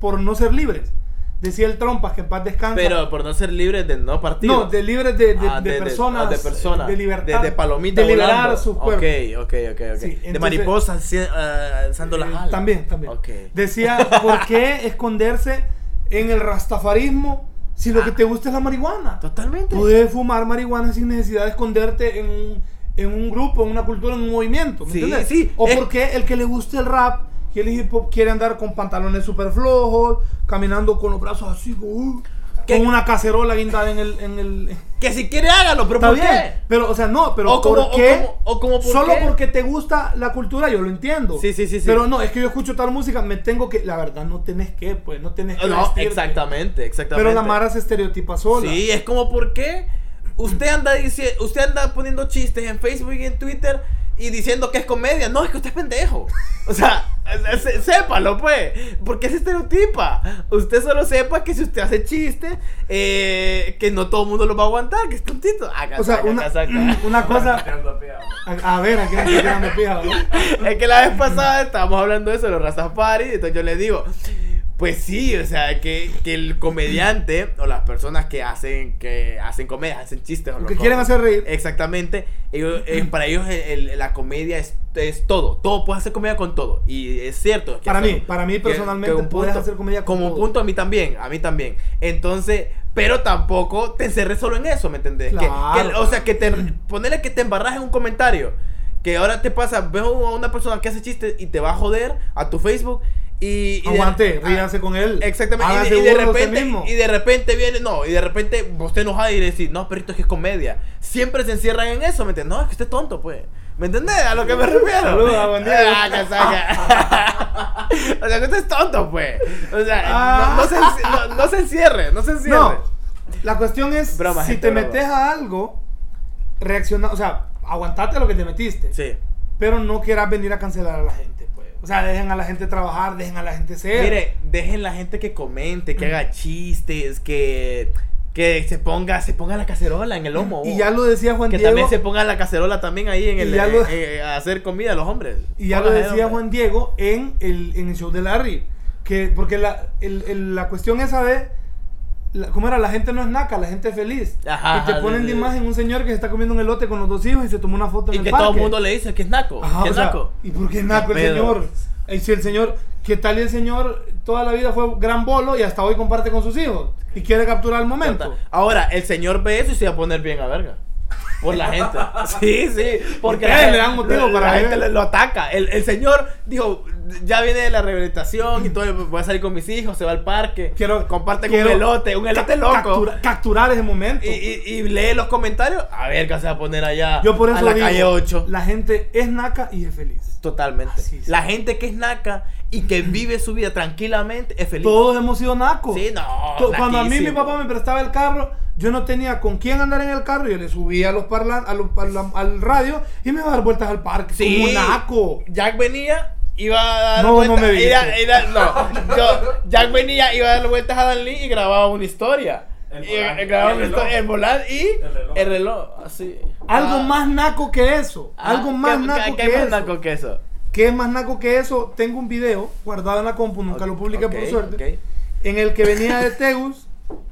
por no ser libres. Decía el Trompas que en paz descansa. Pero por no ser libres de no partir. no, de libres de, de- Ah, de personas. ah, de personas. De libertad. De, de palomita De liberar volando. sus cuerpos. Ok, ok, ok, ok. Sí, de entonces- mariposas alci- ah, alzando las Eh, alas. También, también. Ok. Decía, ¿por qué esconderse en el rastafarismo si lo que te gusta es la marihuana? Totalmente. Puedes fumar marihuana sin necesidad de esconderte en un, en un grupo, en una cultura, en un movimiento. ¿me Sí, entiendes? sí, O es- porque el que le gusta el rap y el hip hop quiere andar con pantalones súper flojos, caminando con los brazos así, uh, ¿Qué? con una cacerola guindada en el... En el Que si quiere hágalo, pero Está ¿por bien, qué? pero o sea, no, pero O como- ¿por qué? o como- o como ¿por Solo qué? porque te gusta la cultura, yo lo entiendo. Sí, sí, sí, sí. Pero no, es que yo escucho tal música, me tengo que, la verdad, no tenés que, pues, no tenés que No, vestirte. exactamente, exactamente. Pero la Mara se estereotipa sola. Sí, es como porque usted anda diciendo, usted anda poniendo chistes en Facebook y en Twitter y diciendo que es comedia. No, es que usted es pendejo. O sea, sé- sépalo pues. Porque se estereotipa. Usted solo sepa que si usted hace chistes, eh, que no todo el mundo lo va a aguantar, que es tontito. Acá, O sea, saca, una, saca. una cosa. A, a ver, aquí estoy tirando pija, ¿no? Es que la vez pasada estábamos hablando de eso, los Rastafari, entonces yo le digo, pues sí, o sea, que, que el comediante o las personas que hacen que hacen comedia, hacen chistes o lo Que quieren hacer reír. Exactamente, ellos, eh, para ellos el- el- la comedia es, es todo, todo puedes hacer comedia con todo y es cierto. que Para mí, para mí personalmente que puedes hacer comedia con como todo. punto a mí también, a mí también. Entonces, pero tampoco te encerres solo en eso, ¿me entendés? Claro. que, o sea, que te ponerle que te embarras en un comentario. Que ahora te pasa, veo a una persona que hace chistes y te va a joder a tu Facebook y... y de- Aguante, ah, ríase con él. Exactamente. Y de, y de repente, mismo. y de repente viene, no, y de repente usted enojada y decir, no, perrito, es que es comedia. Siempre se encierran en eso, ¿me entiendes? No, es que usted es tonto, pues. ¿Me entendés? A lo que me refiero. Saluda, buen día. Ah, o sea, que usted es tonto, pues. O sea, Ah. no, no se, no, no se encierre, no se encierre. No, la cuestión es, Broma, si gente, te broma. metes a algo, reacciona, o sea, aguantate a lo que te metiste. Sí. Pero no quieras venir a cancelar a la gente. O sea, dejen a la gente trabajar, dejen a la gente ser. Mire, dejen la gente que comente, que haga chistes, que, Que se ponga, se ponga la cacerola en el lomo. Y ya lo decía Juan que Diego. también se ponga la cacerola también ahí en el ya lo- eh, eh, a hacer comida a los hombres. Y ya lo decía. Juan Diego en el, en el show de Larry. Que, porque la, el- el- la cuestión esa de. La- ¿Cómo era? La gente no es naca, la gente es feliz. Ajá, y te ponen sí, de sí. imagen un señor que se está comiendo un elote con los dos hijos y se tomó una foto Y en que el parque. todo el mundo le dice que es naco. Ajá, que o es sea, naco. ¿Y por qué naco el señor? Y si el señor, ¿qué tal y el señor toda la vida fue gran bolo y hasta hoy comparte con sus hijos? Y quiere capturar el momento. Ahora, el señor ve eso y se va a poner bien a verga. Por la gente. Sí, sí. Porque la, le dan motivo la- para la gente le- lo ataca. El, el señor dijo, ya viene la rehabilitación y todo, voy a salir con mis hijos, se va al parque. Quiero- comparte un elote, un elote loco. captura- capturar ese momento. Y, y- y lee los comentarios. A ver qué se va a poner allá. Yo por eso a la digo, calle 8. la gente es naca y es feliz. Totalmente. Así. La gente que es naca y que vive su vida tranquilamente es feliz. Todos hemos sido nacos. Sí, no. Cuando a mí mi papá me prestaba el carro, yo no tenía con quién andar en el carro. Yo le subía a los parlan a los- a la- al radio y me iba a dar vueltas al parque. Sí. Como naco. Jack venía, iba a dar No, vueltas. no me iba- iba- no, yo- Jack venía, iba a dar vueltas a Danlí y grababa una historia. El Y, volante, eh, grababa el una reloj. historia, el volante y El reloj. el reloj. Así. Algo Ah, más naco que eso. ah, algo más ¿qué- naco qué- que qué más eso. naco que eso? ¿Qué es más naco que eso? Tengo un video guardado en la compu, nunca lo publiqué por Ok, suerte. ok. En el que venía de Tegus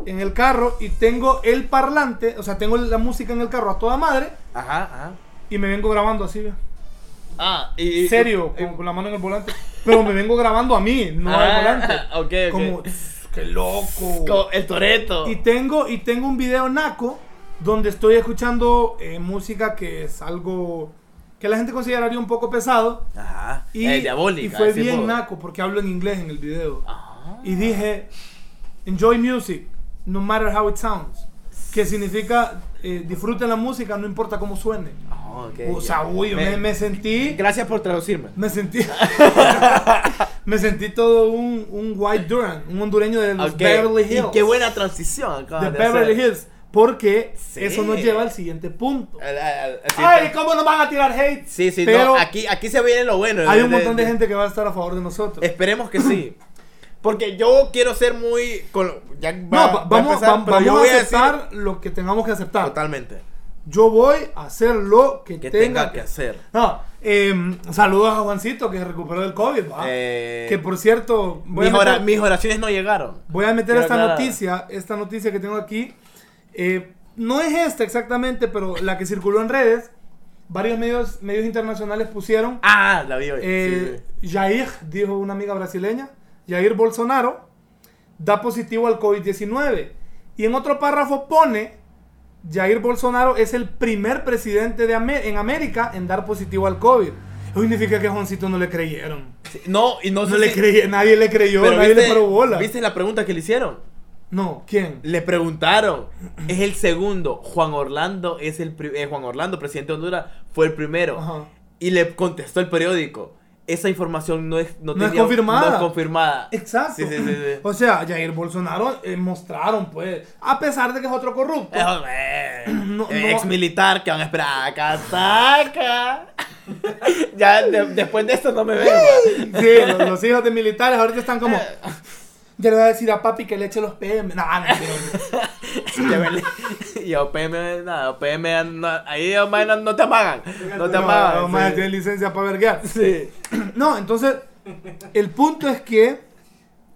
en el carro y tengo el parlante, o sea, tengo la música en el carro a toda madre Ajá, ajá. y me vengo grabando así, ¿ve? Ah, y. serio, y- con, con la mano en el volante. Pero me vengo grabando a mí, no al Ah, volante. ok, ok. Como, "Tss, qué loco. Como el Toreto. Y tengo, y tengo un video naco donde estoy escuchando eh, música que es algo que la gente consideraría un poco pesado. Ajá. Y, Eh, diabólica. y fue bien naco porque hablo en inglés en el video. Ah. Y dije, enjoy music, no matter how it sounds. Que significa eh, disfruten la música, no importa cómo suene. Ah, ok, o sea, uy, me, me sentí... Gracias por traducirme. Me sentí. me sentí todo un, un White Duran, un hondureño de los Ok, Beverly Hills. Y qué buena transición De de Beverly hacer. Hills. Porque Sí. eso nos lleva al siguiente punto. Al- al- al- Ay, ¿cómo nos van a tirar hate? Sí, sí, Pero no, aquí, aquí se viene lo bueno. hay un montón de gente que va a estar a favor de nosotros. Esperemos que sí. Porque yo quiero ser muy. con- ya va- no, va va- a vamos, empezar, va- vamos yo a voy aceptar lo que tengamos que decir aceptar. Totalmente. Yo voy a hacer lo que, Que tenga, tenga que hacer. No, em, saludos a Juancito que se recuperó del COVID. Eh, que por cierto, voy a, mis, oraciones no llegaron. voy a meter Quiero esta aclarar. noticia, esta noticia que tengo aquí. Eh, no es esta exactamente, pero la que circuló en redes. Varios medios, medios internacionales pusieron. Ah, la vi hoy. Eh, sí. Jair, dijo una amiga brasileña, Jair Bolsonaro da positivo al COVID-19. Y en otro párrafo pone, Jair Bolsonaro es el primer presidente de Amé- en América en dar positivo al COVID. Eso significa que a Juancito no le creyeron. Sí, No, y no, No, sé le si- nadie le creyó, pero nadie viste, le paró bola. ¿Viste la pregunta que le hicieron? No, ¿quién? Le preguntaron. Es el segundo. Juan Orlando es el eh, Juan Orlando, presidente de Honduras, fue el primero. Ajá. Y le contestó el periódico. Esa información no es, no No es confirmada. No es confirmada. Exacto. Sí, sí, sí, sí. O sea, Jair Bolsonaro eh, mostraron, pues, a pesar de que es otro corrupto. Eh, eh, No, no. Ex militar que van a esperar a casaca. ya de- después de esto no me veo. Sí, los, los hijos de militares ahorita están como. Ya le voy a decir a papi que le eche los PM. No, mentira. Llévenle. y OPM, nada, OPM, no, ahí Omar, no, no te amagan. No te No, amagan. no, más sí. tiene licencia para verguear. Sí. No, entonces, el punto es que.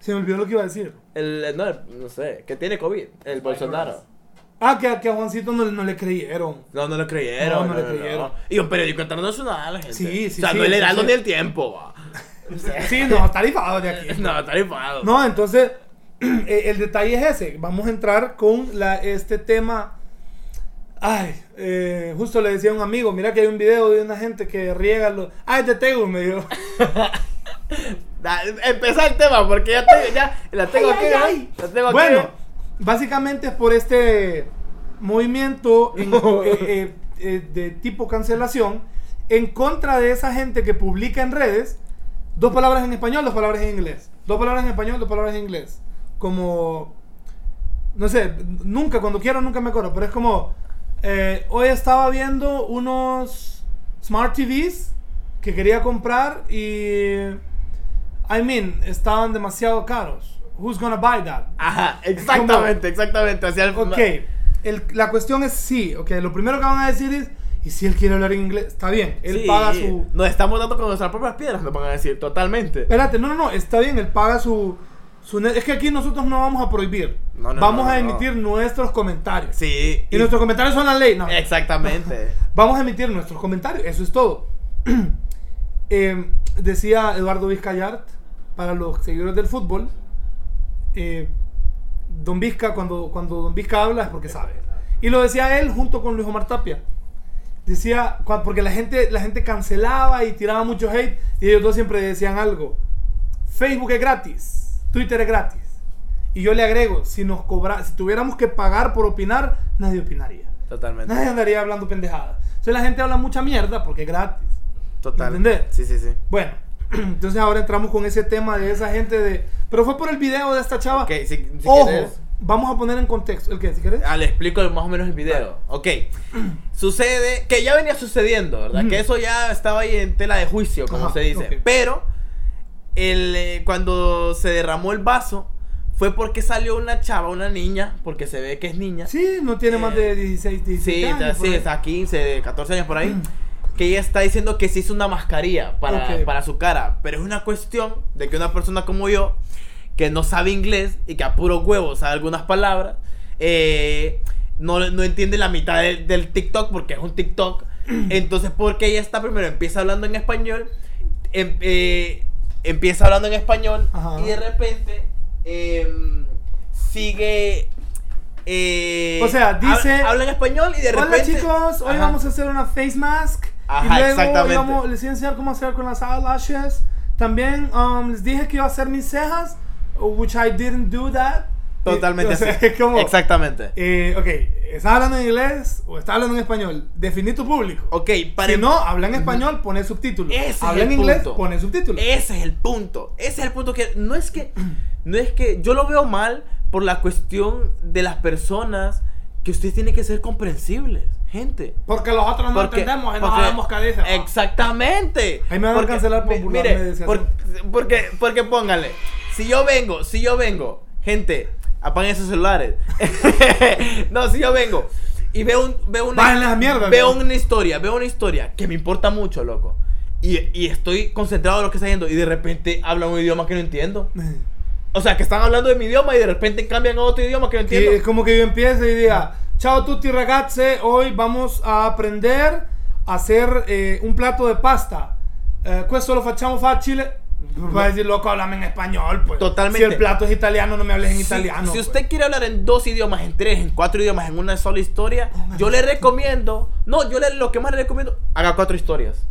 Se me olvidó lo que iba a decir. El, no, no sé, que tiene COVID, el Bolsonaro. Ah, que, que a Juancito no, no le creyeron. No, no lo creyeron. No, no le creyeron. Y un periódico internacional, gente. Sí, sí, O sea, sí, no el heraldo entonces- ni el tiempo, va. Sí, no, tarifado de aquí. No, está rifado. No, entonces, eh, el detalle es ese. Vamos a entrar con la, este tema. Ay, eh, justo le decía a un amigo, mira que hay un video de una gente que riega los... Ah, es de me dijo. Empezá el tema, porque ya, te- ya la tengo Ay, aquí. ay, ¿no? ay. La tengo aquí. Bueno, básicamente es por este movimiento en- eh, eh, eh, de tipo cancelación en contra de esa gente que publica en redes dos palabras en español, dos palabras en inglés. Dos palabras en español, dos palabras en inglés. Como, no sé, nunca, cuando quiero, nunca me acuerdo, pero es como, eh, hoy estaba viendo unos Smart TVs que quería comprar y, I mean, estaban demasiado caros. who's gonna buy that? Ajá, exactamente, exactamente. Hacia el, Ok, el- la cuestión es sí, ok, lo primero que van a decir es, ¿y si él quiere hablar en inglés? Está bien, él Sí, paga su... Nos estamos dando con nuestras propias piedras, me van a decir, totalmente. Espérate, no, no, no, está bien, él paga su... es que aquí nosotros no vamos a prohibir, No, no, vamos no, a emitir nuestros comentarios. Sí. Y nuestros comentarios son la ley, no. Exactamente. Vamos a emitir nuestros comentarios, eso es todo. Eh, decía Eduardo Vizcayart, para los seguidores del fútbol, eh, Don Vizca, cuando, cuando Don Vizca habla es porque sabe. Y lo decía él junto con Luis Omar Tapia. Decía, porque la gente, la gente cancelaba y tiraba mucho hate, y ellos dos siempre decían algo. Facebook es gratis, Twitter es gratis. Y yo le agrego, si nos cobra, si tuviéramos que pagar por opinar, nadie opinaría. Totalmente. Nadie andaría hablando pendejadas. Entonces la gente habla mucha mierda porque es gratis. Total. ¿Entendés? Sí, sí, sí. Bueno, entonces ahora entramos con ese tema de esa gente de... Pero fue por el video de esta chava. Si, si Ojo, vamos a poner en contexto. ¿El qué? ¿Si quieres? Ah, le explico más o menos el video. Ok. Sucede que ya venía sucediendo, ¿verdad? Ujú. Que eso ya estaba ahí en tela de juicio, como Ajá, se dice. ok. Pero el, eh, cuando se derramó el vaso fue porque salió una chava, una niña, porque se ve que es niña. Sí, no tiene más de 16, 17 Sí, años. sí, está 15, 14 años por ahí. Que ella está diciendo que se hizo una mascarilla para, para su cara. Pero es una cuestión de que una persona como yo, que no sabe inglés y que a puro huevo sabe algunas palabras, eh, no, no entiende la mitad del- del TikTok porque es un TikTok. Entonces, porque ella está primero, empieza hablando en español, em- eh, empieza hablando en español Ajá. y de repente em, sigue. eh, O sea, dice- Habla, habla en español y de Hola repente. chicos, hoy Ajá. vamos a hacer una face mask. Ajá, y luego exactamente. íbamos- les voy a enseñar cómo hacer con las eyelashes. También um, les dije que iba a hacer mis cejas, which I didn't do that. Totalmente O sea, así. es como- Exactamente. Eh, ok, ¿estás hablando en inglés o estás hablando en español? Definí tu público. Ok, para Si no, habla en español, pone subtítulos. Ese es habla el en inglés, punto. pone subtítulos. Ese es el punto. Ese es el punto que no es que no es que yo lo veo mal por la cuestión de las personas que ustedes tienen que ser comprensibles, gente. Porque los otros no Porque- entendemos y no porque- sabemos qué dice. Exactamente. Ahí me van a cancelar por Mire, por- porque, porque póngale. Si yo vengo, si yo vengo, gente, apaguen esos celulares. no, si yo vengo y veo un, veo una, veo ¿no? una historia, veo una historia que me importa mucho, loco. Y, y estoy concentrado en lo que está yendo y de repente hablan un idioma que no entiendo. O sea, que están hablando de mi idioma y de repente cambian a otro idioma que no entiendo. es como que yo empiece y diga, ciao tutti ragazze, hoy vamos a aprender a hacer eh, un plato de pasta. Eh, questo lo facciamo facile. Va a decir, loco, háblame en español, pues. Totalmente. Si el plato es italiano, no me hables en Si- italiano. Si pues. usted quiere hablar en dos idiomas, en tres, en cuatro idiomas, en una sola historia, Póngale yo le recomiendo. No, yo le, lo que más le recomiendo, haga cuatro historias.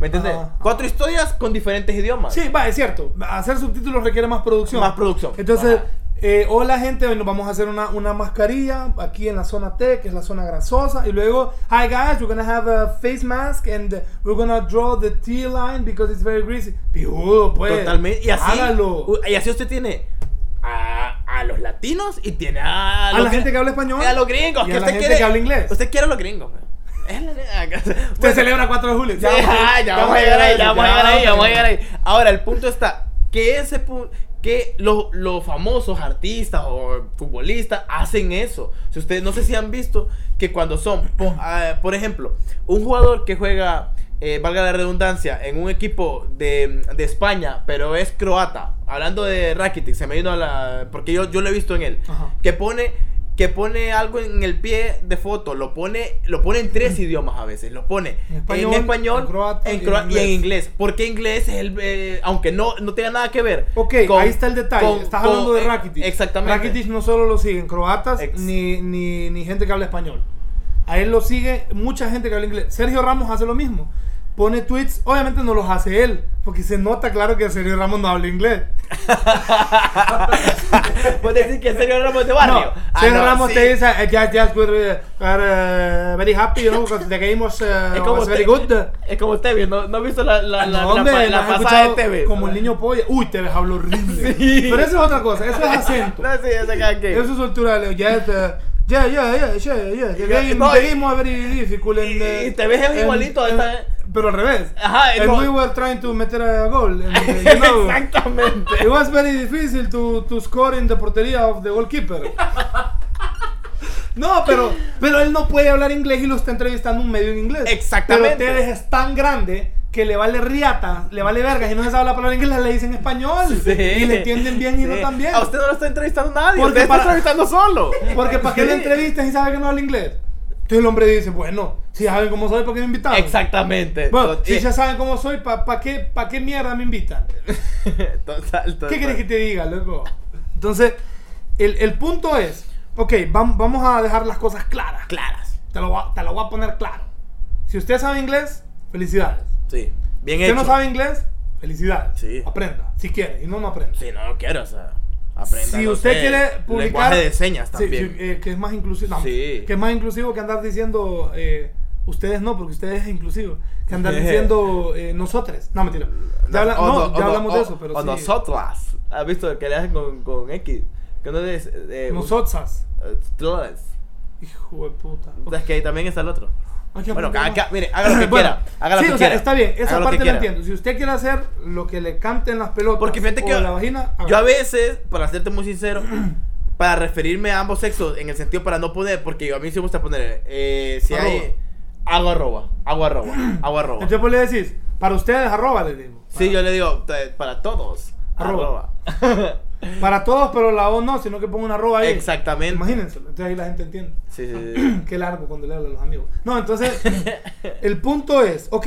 ¿Me entiendes? Ajá. Cuatro historias con diferentes idiomas. Sí, va, es cierto. Hacer subtítulos requiere más producción. Más producción. Entonces, eh, hola gente, hoy nos vamos a hacer una, una mascarilla aquí en la zona T, que es la zona grasosa. Y luego, hi guys, we're gonna have a face mask and we're gonna draw the T-line because it's very greasy. Pijudo, pues. Totalmente. Y así, Hágalo. y así usted tiene a, a los latinos y tiene a, A la gente que habla español. y a los gringos. Y que a la usted gente quiere, que habla inglés. Usted quiere a los gringos. Es la- Usted celebra 4 de julio. Ya, ya, ya vamos a llegar ahí, ya vamos a llegar ahí, ya vamos a llegar ahí. Ahora, el punto está que ese que los, los famosos artistas o futbolistas hacen eso. Si ustedes no sé si han visto que cuando son, po- ah, por ejemplo, un jugador que juega, eh, valga la redundancia, en un equipo de, de España, pero es croata, hablando de Rakitic, se me vino a la. porque yo, yo lo he visto en él, Ajá. que pone que pone algo en el pie de foto, lo pone, lo pone en tres idiomas a veces, lo pone En español, en español, en croata en y en croa- y en inglés. Porque inglés es el, eh, aunque no, no tenga nada que ver. Ok, con- ahí está el detalle. con- Estás con- hablando de eh, Rakitic. Exactamente. Rakitic no solo lo siguen croatas Ex- ni, ni, ni gente que habla español. A él lo sigue mucha gente que habla inglés. Sergio Ramos hace lo mismo. Pone tweets, obviamente no los hace él, porque se nota claro que Sergio Ramos no habla inglés. Puedes decir que Sergio Ramos de barrio. No, Ah, Sergio no, Ramos sí. te dice, eh, just, just we're, uh, uh, very happy, you know, because the game was, uh, Es como, was very usted- good. es como Tevez, ¿no, no has visto la, la, la, No, la la pasada de Tevez? Como el niño polla. Uy, te ves hablo horrible. Sí. Pero eso es otra cosa, eso es acento. No, sí, cada que. Eso es cultura de uh, yeah, yeah, yeah, yeah, yeah. The Yeah, game, no, the y- game was very difficult. and, y- y te ves and- igualito a and- esta- pero al revés. Ajá, And como- we were trying to meter a goal. and, uh, you know, Exactamente. It was very difficult to, to score in the portería of the goalkeeper. No, pero, pero él no puede hablar inglés y lo está entrevistando un medio en inglés. Exactamente. Pero es tan grande que le vale riata, le vale vergas y no se sabe la palabra inglés, le dicen español. Sí. Y le entienden bien y no Sí. tan bien. A usted no lo está entrevistando nadie. Porque usted para- está entrevistando solo. Porque para qué Sí. le entrevistas y sabe que no habla inglés. Entonces el hombre dice, bueno, si saben cómo soy, ¿por qué me invitaron? Exactamente. Bueno, si eh, ya saben cómo soy, ¿para qué, pa qué mierda me invitan? Total, total. ¿Qué quieres que te diga, loco? Entonces, el, el punto es, ok, vam- vamos a dejar las cosas claras. Claras. Te lo, te lo voy a poner claro. Si usted sabe inglés, felicidades. Sí. Bien Si hecho. usted no sabe inglés, felicidades. Sí. Aprenda, si quiere, y no, no aprenda. Sí, no lo quiero, o sea. Aprenda. si no usted sé, quiere publicar... Lenguaje de señas Sí, también. sí, eh, que es más inclusivo. no, Sí. Que es más inclusivo que andar diciendo... eh, ustedes no, porque ustedes es inclusivo. Que andar diciendo eh, nosotros. No, mentira. Ya, habla- O no, no- ya o hablamos no- de o- eso, pero O sí. nosotras. ¿Has visto que le hacen con, con X? Que no es. Eh, Nosotras. eh. Hijo de puta. Es que ahí también está el otro. Bueno, cada- mire, haga lo que Bueno, quiera. Haga lo sí, que o sea, quiera. está bien. Esa Haga parte la entiendo. Si usted quiere hacer lo que le canten las pelotas Porque fíjate o que la vagina, yo a veces, para serte muy sincero, para referirme a ambos sexos, en el sentido para no poner, porque yo- a mí sí me gusta poner, eh, si Arroba. hay, hago arroba, hago arroba, hago arroba. Entonces pues le decís, para ustedes arroba le digo. Sí, yo le digo, para todos, Arroba. arroba. Para todos, pero la O no, sino que pongo una arroba ahí. Exactamente. Imagínense. Entonces ahí la gente entiende. Sí, sí, sí. Qué largo cuando le hablo a los amigos. No, entonces, el punto es, ok,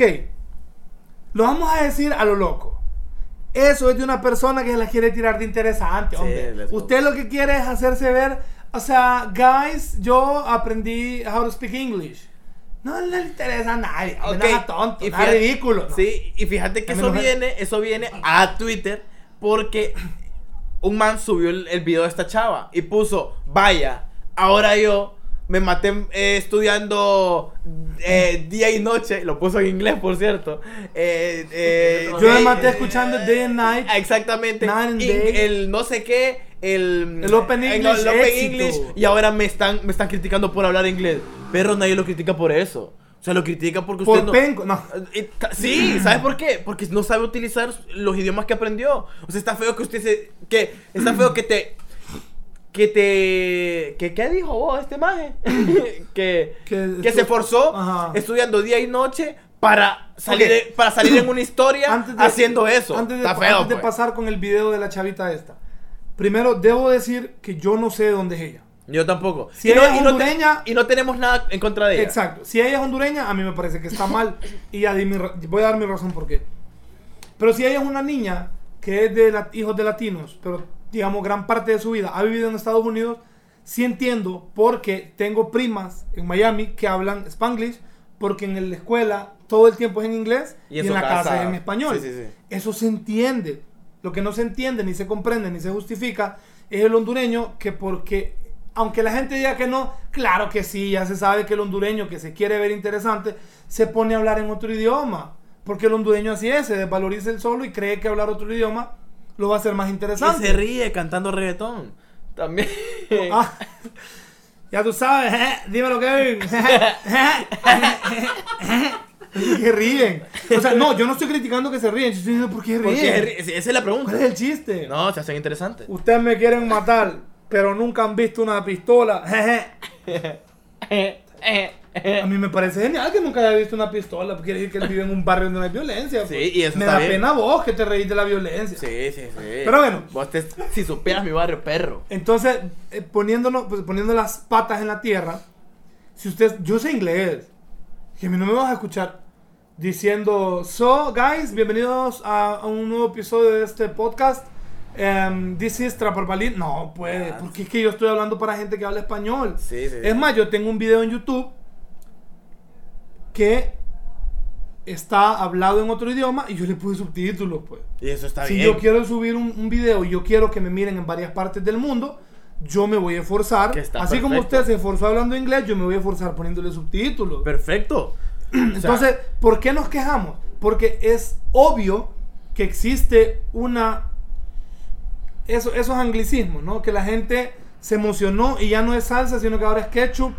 lo vamos a decir a lo loco. Eso es de una persona que se la quiere tirar de interesante, hombre. Usted lo que quiere es hacerse ver, o sea, guys, yo aprendí how to speak English. No le interesa a nadie, hombre, no tonto, y ridículo. ¿no? Sí, y fíjate que eso viene, eso viene a Twitter porque un man subió el, el video de esta chava y puso, vaya, ahora yo me maté eh, estudiando eh, día y noche, lo puso en inglés por cierto. eh, eh, Yo me maté escuchando Day and Night. Exactamente. Night and In- Day. el no sé qué, el, El Open English el Open. English, y ahora me están, me están criticando por hablar inglés. Pero nadie lo critica por eso. O sea, lo critica porque usted Por no... penco, no. Eh, ca- Sí, ¿sabes por qué? Porque no sabe utilizar los idiomas que aprendió. O sea, está feo que usted se. que Está feo que te. Que te. Que, ¿Qué dijo vos este maje? que, Que- que, se esforzó Ajá. estudiando día y noche para salir, Ok. de- para salir en una historia Antes de- haciendo eso. Antes de, está feo. antes de pues. pasar con el video de la chavita esta. Primero, debo decir que yo no sé de dónde es ella. Yo tampoco. Si ella es no te- hondureña- y no tenemos nada en contra de ella. Exacto. Si ella es hondureña, a mí me parece que está mal. Y ya di mi ra- voy a dar mi razón por qué. Pero si ella es una niña que es de la- hijos de latinos, pero digamos gran parte de su vida ha vivido en Estados Unidos, sí entiendo porque tengo primas en Miami que hablan spanglish, porque en la escuela todo el tiempo es en inglés Y y, en la casa, casa- es en español. sí, sí, sí. Eso se entiende. Lo que no se entiende, ni se comprende, ni se justifica, es el hondureño que porque, aunque la gente diga que no, claro que sí, ya se sabe que el hondureño que se quiere ver interesante, se pone a hablar en otro idioma. Porque el hondureño así es, se desvaloriza el solo y cree que hablar otro idioma lo va a hacer más Y interesante. se ríe cantando reggaetón. También. Ah, ya tú sabes, ¿eh? dímelo que que ríen. O sea, no, yo no estoy criticando que se ríen, yo estoy diciendo por qué ríen. Porque ri- esa es la pregunta. ¿Cuál es el chiste? No, se hacen interesantes. Ustedes me quieren matar, pero nunca han visto una pistola. A mí me parece genial que nunca haya visto una pistola. porque Quiere decir que él vive en un barrio donde no hay violencia. Sí, pues. y eso Me está da bien. pena vos que te reís de la violencia. Sí, sí, sí. Pero bueno. Vos te- si supieras mi barrio, perro. Entonces, eh, poniéndonos, pues, poniendo las patas en la tierra, si usted, yo sé inglés, que a mí no me vas a escuchar diciendo, so guys, bienvenidos a, a un nuevo episodio de este podcast. Um, this is Trapper Balín. No, pues, Ah. porque es que yo estoy hablando para gente que habla español. Sí, sí. Es más, yo tengo un video en YouTube que está hablado en otro idioma y yo le puse subtítulos, pues. Y eso está si bien. yo quiero subir un, un video y yo quiero que me miren en varias partes del mundo, yo me voy a esforzar. Así como usted se esforzó hablando inglés, yo me voy a esforzar poniéndole subtítulos. Perfecto. Entonces, ¿por qué nos quejamos? Porque es obvio que existe una... Eso, esos anglicismos, ¿no? Que la gente se emocionó y ya no es salsa, sino que ahora es ketchup.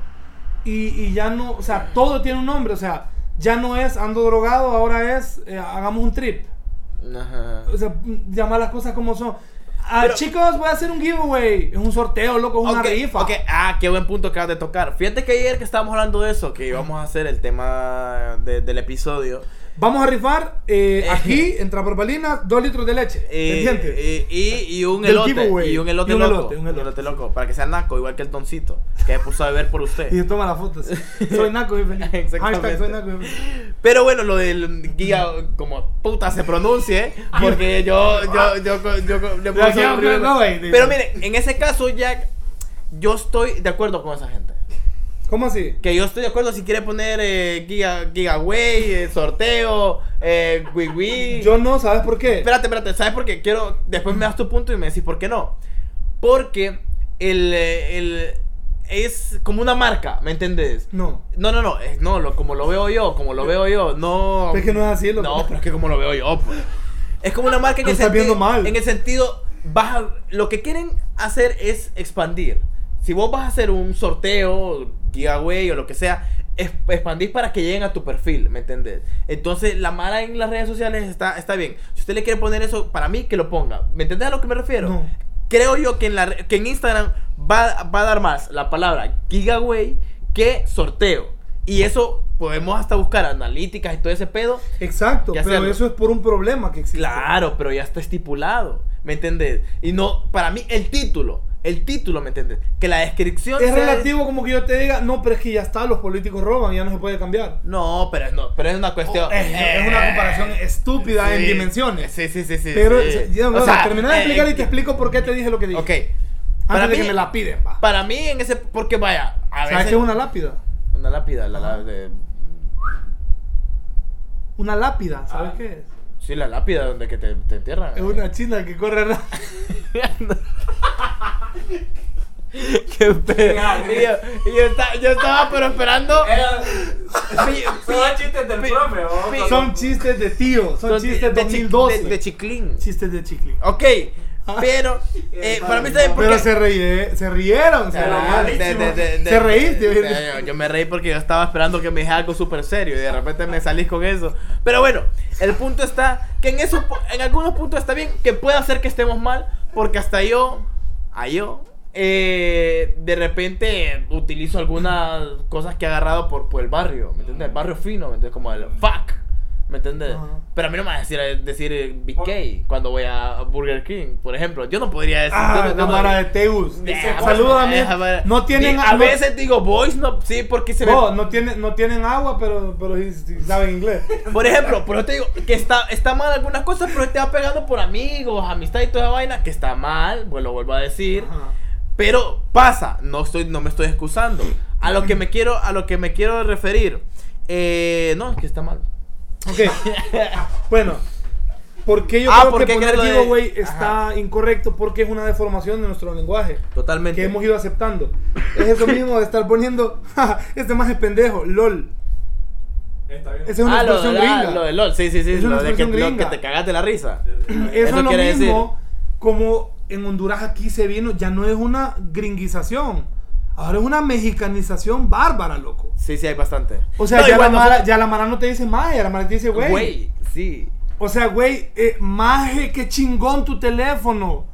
Y, y ya no, o sea, todo tiene un nombre. O sea, ya no es ando drogado, ahora es eh, hagamos un trip. Ajá. O sea, llamar las cosas como son. Ah, Pero- chicos, voy a hacer un giveaway. Es un sorteo, loco, es una rifa. ok. Ah, qué buen punto que acabas de tocar. Fíjate que ayer que estábamos hablando de eso, que íbamos a hacer el tema de- del episodio. Vamos a rifar eh, Eh. aquí, en Traparbalinas, dos litros de leche. eh, ¿Entiendes? eh, y, y un Del elote. giveaway. Y un elote Y un loco. elote, un elote. loco. Para que sea naco, igual que el toncito. Que se puso a beber por usted. Y toma la foto. sí. Soy naco feliz. Exactamente. Hashtag soy naco. Pero bueno, lo del guía, como puta se pronuncie, porque yo, yo, yo, yo. Pero miren, en ese caso, Jack, yo estoy de acuerdo con esa gente. ¿Cómo así? Que yo estoy de acuerdo si quiere poner eh, giga, giveaway, eh, sorteo, eh, wiwi. Yo no, ¿sabes por qué? Espérate, espérate, ¿sabes por qué? Quiero, después me das tu punto y me decís por qué no. Porque el, eh, el, es como una marca, ¿me entendés? No. No, no, no, es, no, lo, como lo veo yo, como lo veo yo, no. Es que no es así, loco. No, pero es que como lo veo yo, pues. Es como una marca en Lo el sentido. viendo mal. En el sentido, vas a- lo que quieren hacer es expandir. Si vos vas a hacer un sorteo, giveaway o lo que sea, expandir para que lleguen a tu perfil, ¿me entendés? Entonces, la mala en las redes sociales está, está bien. Si usted le quiere poner eso, para mí, que lo ponga. ¿Me entendés a lo que me refiero? No. Creo yo que en, la, que en Instagram va, va a dar más la palabra giveaway que sorteo. Y eso podemos hasta buscar analíticas y todo ese pedo. Exacto, ¿Qué pero hacerlo? eso es por un problema que existe. Claro, pero ya está estipulado, ¿me entendés? Y no, para mí, el título, el título, ¿me entendés? Que la descripción Es sea- relativo como que yo te diga, no, pero es que ya está, los políticos roban, ya no se puede cambiar. No, pero es, no, pero es una cuestión... Oh, es, es una comparación estúpida en dimensiones. Sí, sí, sí, sí. Pero, sí. O sea, termina de eh, explicar y te eh, explico por qué te dije lo que dije. Ok. Antes Para de mí, que me la piden, va. para mí en ese... Porque vaya, a ¿Sabes veces... qué es una lápida? Una lápida, la, la- de... Una lápida, ¿sabes Ah. qué es? Sí, la lápida donde que te, te entierran. Es una china que corre rápido. Qué pedo. Y yo, y yo, esta- yo estaba pero esperando... Pi- Son chistes del profe, ¿o? pi- Son chistes de tío, son, Son chistes de, 2012. De, de chiclín. Chistes de chicle. Ok, pero eh, para mí está bien porque... Pero se, reí, se rieron, se rieron. Se reíste, yo me reí porque yo estaba esperando que me dijera algo súper serio y de repente me salís con eso. Pero bueno, el punto está que en eso, en algunos puntos está bien que pueda ser que estemos mal porque hasta yo, a yo, eh, de repente utilizo algunas cosas que he agarrado por, por el barrio, ¿me entiendes? El barrio fino, ¿me entiendes? Como el fuck. ¿Me entiendes? Ajá. Pero a mí no me va a decir, decir eh, Big K cuando voy a Burger King, por ejemplo. Yo no podría decir. Ah, no- no- vara de Teus. Saludos a mí. No tienen A no- veces digo voice, no, sí, porque se No, ve. no tienen, no tienen agua, pero, pero saben inglés. Por ejemplo, por eso te digo que está, está mal algunas cosas, pero te va pegando por amigos, amistad y toda esa vaina, que está mal, pues lo vuelvo a decir. Ajá. Pero pasa, no estoy, no me estoy excusando. A lo que me quiero, a lo que me quiero referir. Eh, no, es que está mal. Ok. bueno, ¿por qué yo Ah, creo ¿por que qué poner de- giveaway está incorrecto? Porque es una deformación de nuestro lenguaje. Totalmente. Que hemos ido aceptando. Es eso mismo de estar poniendo. "Ja, este más es pendejo, lol. Está bien. Esa es una ah, lo, expresión de- ah, gringa. lo de LOL, sí, sí, sí. Es una lo de que, lo que te cagaste la risa. Eso, Eso es lo quiere mismo como en Honduras aquí se vino, ya no es una gringuización. Ahora es una mexicanización bárbara, loco. Sí, sí, hay bastante. O sea, No, ya, la mara, nosotros- ya la mara no te dice maje, la mara te dice güey. Güey, sí. O sea, güey, eh, maje, qué chingón tu teléfono.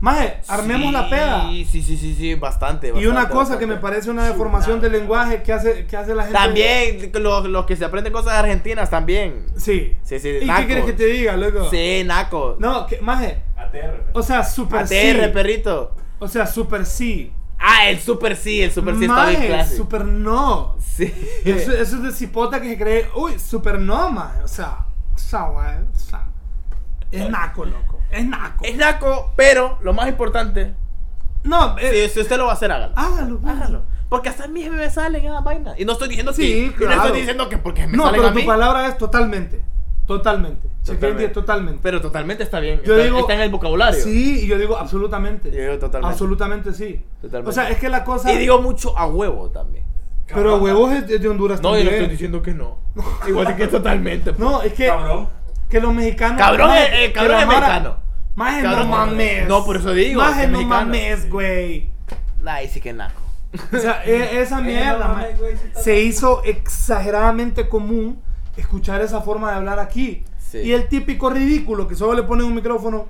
Maje, armemos la peda. Sí, sí, sí, sí, sí, bastante. Y una bastante, cosa que me parece una deformación del lenguaje que hace, que hace la gente. También, los los que se aprenden cosas argentinas también. Sí. Sí, sí, ¿Y nacos. qué quieres que te diga, loco? Sí, naco. No, que, maje. ATR. O sea, super sí. ATR, perrito. O sea, super sí. Ah, el super sí, el super sí está bien Maje, clásico. super no. Sí. Eso, eso es de cipota que se cree, uy, super no, maje. O sea, o sea, güey, o sea, es naco, loco. Es naco. Es naco, pero lo más importante, No, eh, si, si usted lo va a hacer, hágalo. hágalo, güey. Hágalo. Porque hasta mí me salen esas vainas. Y no estoy diciendo Sí, que. y no claro. estoy diciendo que porque me No, salen pero a mí. tu palabra es totalmente. Totalmente. Decir totalmente. Pero totalmente está bien. Yo está, digo- está en el vocabulario. Sí, y yo digo absolutamente. Yo digo totalmente. Absolutamente sí. Totalmente. O sea, es que la cosa. Y digo mucho a huevo también. pero huevos es de, de Honduras No, yo no también. estoy diciendo que no. Igual que totalmente. pues. No, es que, Cabrón. que los mexicanos. Cabrón es- eh, que cabrón es mexicano. Maje, no Cabrón, mames. no, por eso digo, Maje, es no mames, güey. Ay, sí que naco. O sea, e- esa Eh, mierda se hizo exageradamente común escuchar esa forma de hablar aquí. Sí. Y el típico ridículo que solo le ponen un micrófono.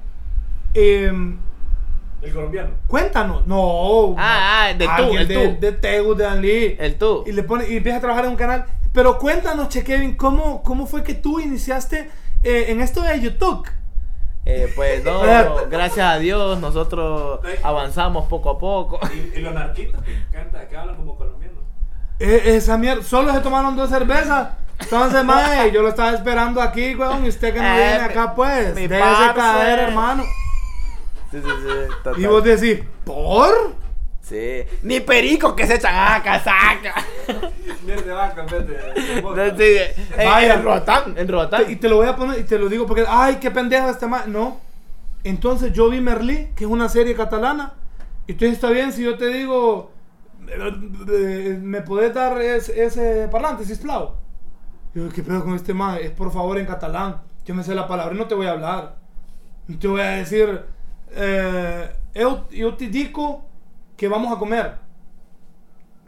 em, El colombiano. cuéntanos. No. Ah, ah, de tú, el de, tú. de Tegu, de Ali. El tú. Y le pone y empieza a trabajar en un canal. Pero cuéntanos, Che Kevin, ¿cómo, cómo fue que tú iniciaste eh, en esto de YouTube? Eh, pues no, gracias a Dios nosotros avanzamos poco a poco. Y, y los narquitos que, canta, que hablan como colombianos. Eh, esa mierda, solo se tomaron dos cervezas. Entonces, mae, yo lo estaba esperando aquí, weón, y usted que no Eh, viene acá, pues. mi Déjese parce. caer, hermano. Sí, sí, sí. total. Y vos decís, ¿por? Sí. Ni perico que se echan a casaca. Miel de vaca. Sí, eh, Vaya. En Roatán, en Roatán. Y te lo voy a poner, y te lo digo porque, ay, qué pendejo este mae. No. Entonces yo vi Merlí, que es una serie catalana. Y entonces está bien si yo te digo, eh, eh, ¿me podés dar ese, ese parlante, sisplau? Yo, ¿qué pedo con este mae? Es por favor en catalán. Yo me sé la palabra y no te voy a hablar. No te voy a decir, eh, yo, yo te digo que vamos a comer.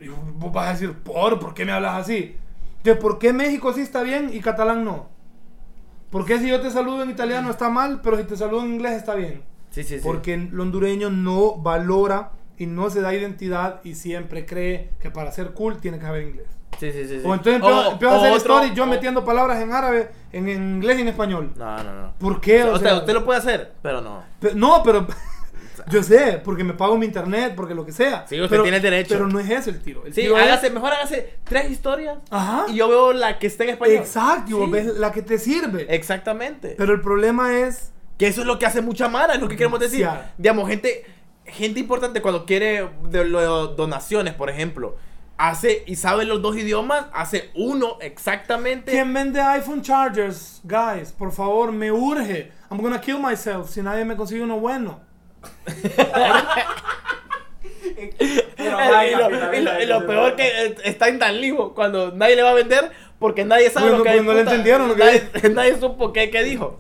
Y vos vas a decir, ¿por? ¿Por qué me hablas así? De por qué México sí está bien y catalán no. ¿Por qué si yo te saludo en italiano está mal, pero si te saludo en inglés está bien? Sí, sí, sí. Porque el hondureño no valora y no se da identidad y siempre cree que para ser cool tiene que haber inglés. Sí, sí, sí. sí. O entonces empiezo, O- empiezo a hacer otro- stories yo o- metiendo palabras en árabe, en inglés y en español. No, no, no. ¿Por qué? O O sea, sea, usted lo puede hacer, pero no. Pe- No, pero yo sé, porque me pago mi internet, porque lo que sea. Sí, usted pero, tiene el derecho. Pero no es ese el tiro. El Sí, tiro es- hágase, mejor hágase tres historias. Ajá. Y yo veo la que está en español. Exacto, y vos Sí. ves la que te sirve. Exactamente. Pero el problema es. Que eso es lo que hace mucha mara, es lo que queremos decir. Digamos, gente, gente importante cuando quiere de, lo- donaciones, por ejemplo, hace y sabe los dos idiomas, hace uno exactamente. ¿Quién vende iPhone chargers? Guys, por favor, me urge. I'm gonna kill myself si nadie me consigue uno bueno. Pero y, vaya, lo, mira, y lo- mira, y lo mira, peor que eh, está en tan libo cuando nadie le va a vender porque nadie sabe Bueno, lo que pues hay. no le entendieron lo que nadie, nadie supo qué, qué dijo.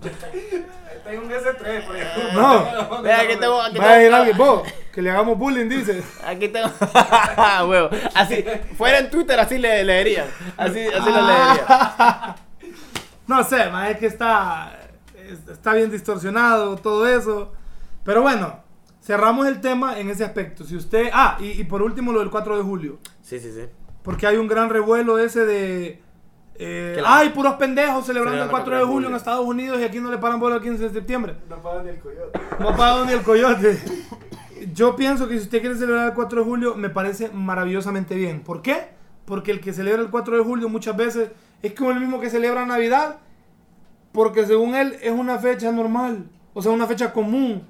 Tengo un S3, por ejemplo. No. Vea, aquí tengo- aquí Vaya a ir tengo- alguien, vos, que le hagamos bullying, dice. Aquí tengo. Huevo. Así, fuera en Twitter, así le leerían. Así, así lo leerían. No sé, ma, es que está, es- está bien distorsionado todo eso. Pero bueno, cerramos el tema en ese aspecto. Si usted. Ah, y, y por último lo del 4 de julio. Sí, sí, sí. Porque hay un gran revuelo ese de. eh, la- Ay, puros pendejos celebrando el Celebrando 4 de julio en Estados Unidos y aquí no le paran bola el 15 de septiembre. No pagan ni el coyote. No pagan ni el coyote. Yo pienso que si usted quiere celebrar el 4 de julio, me parece maravillosamente bien. ¿Por qué? Porque el que celebra el 4 de julio muchas veces es como el mismo que celebra Navidad, porque según él es una fecha normal, o sea, una fecha común.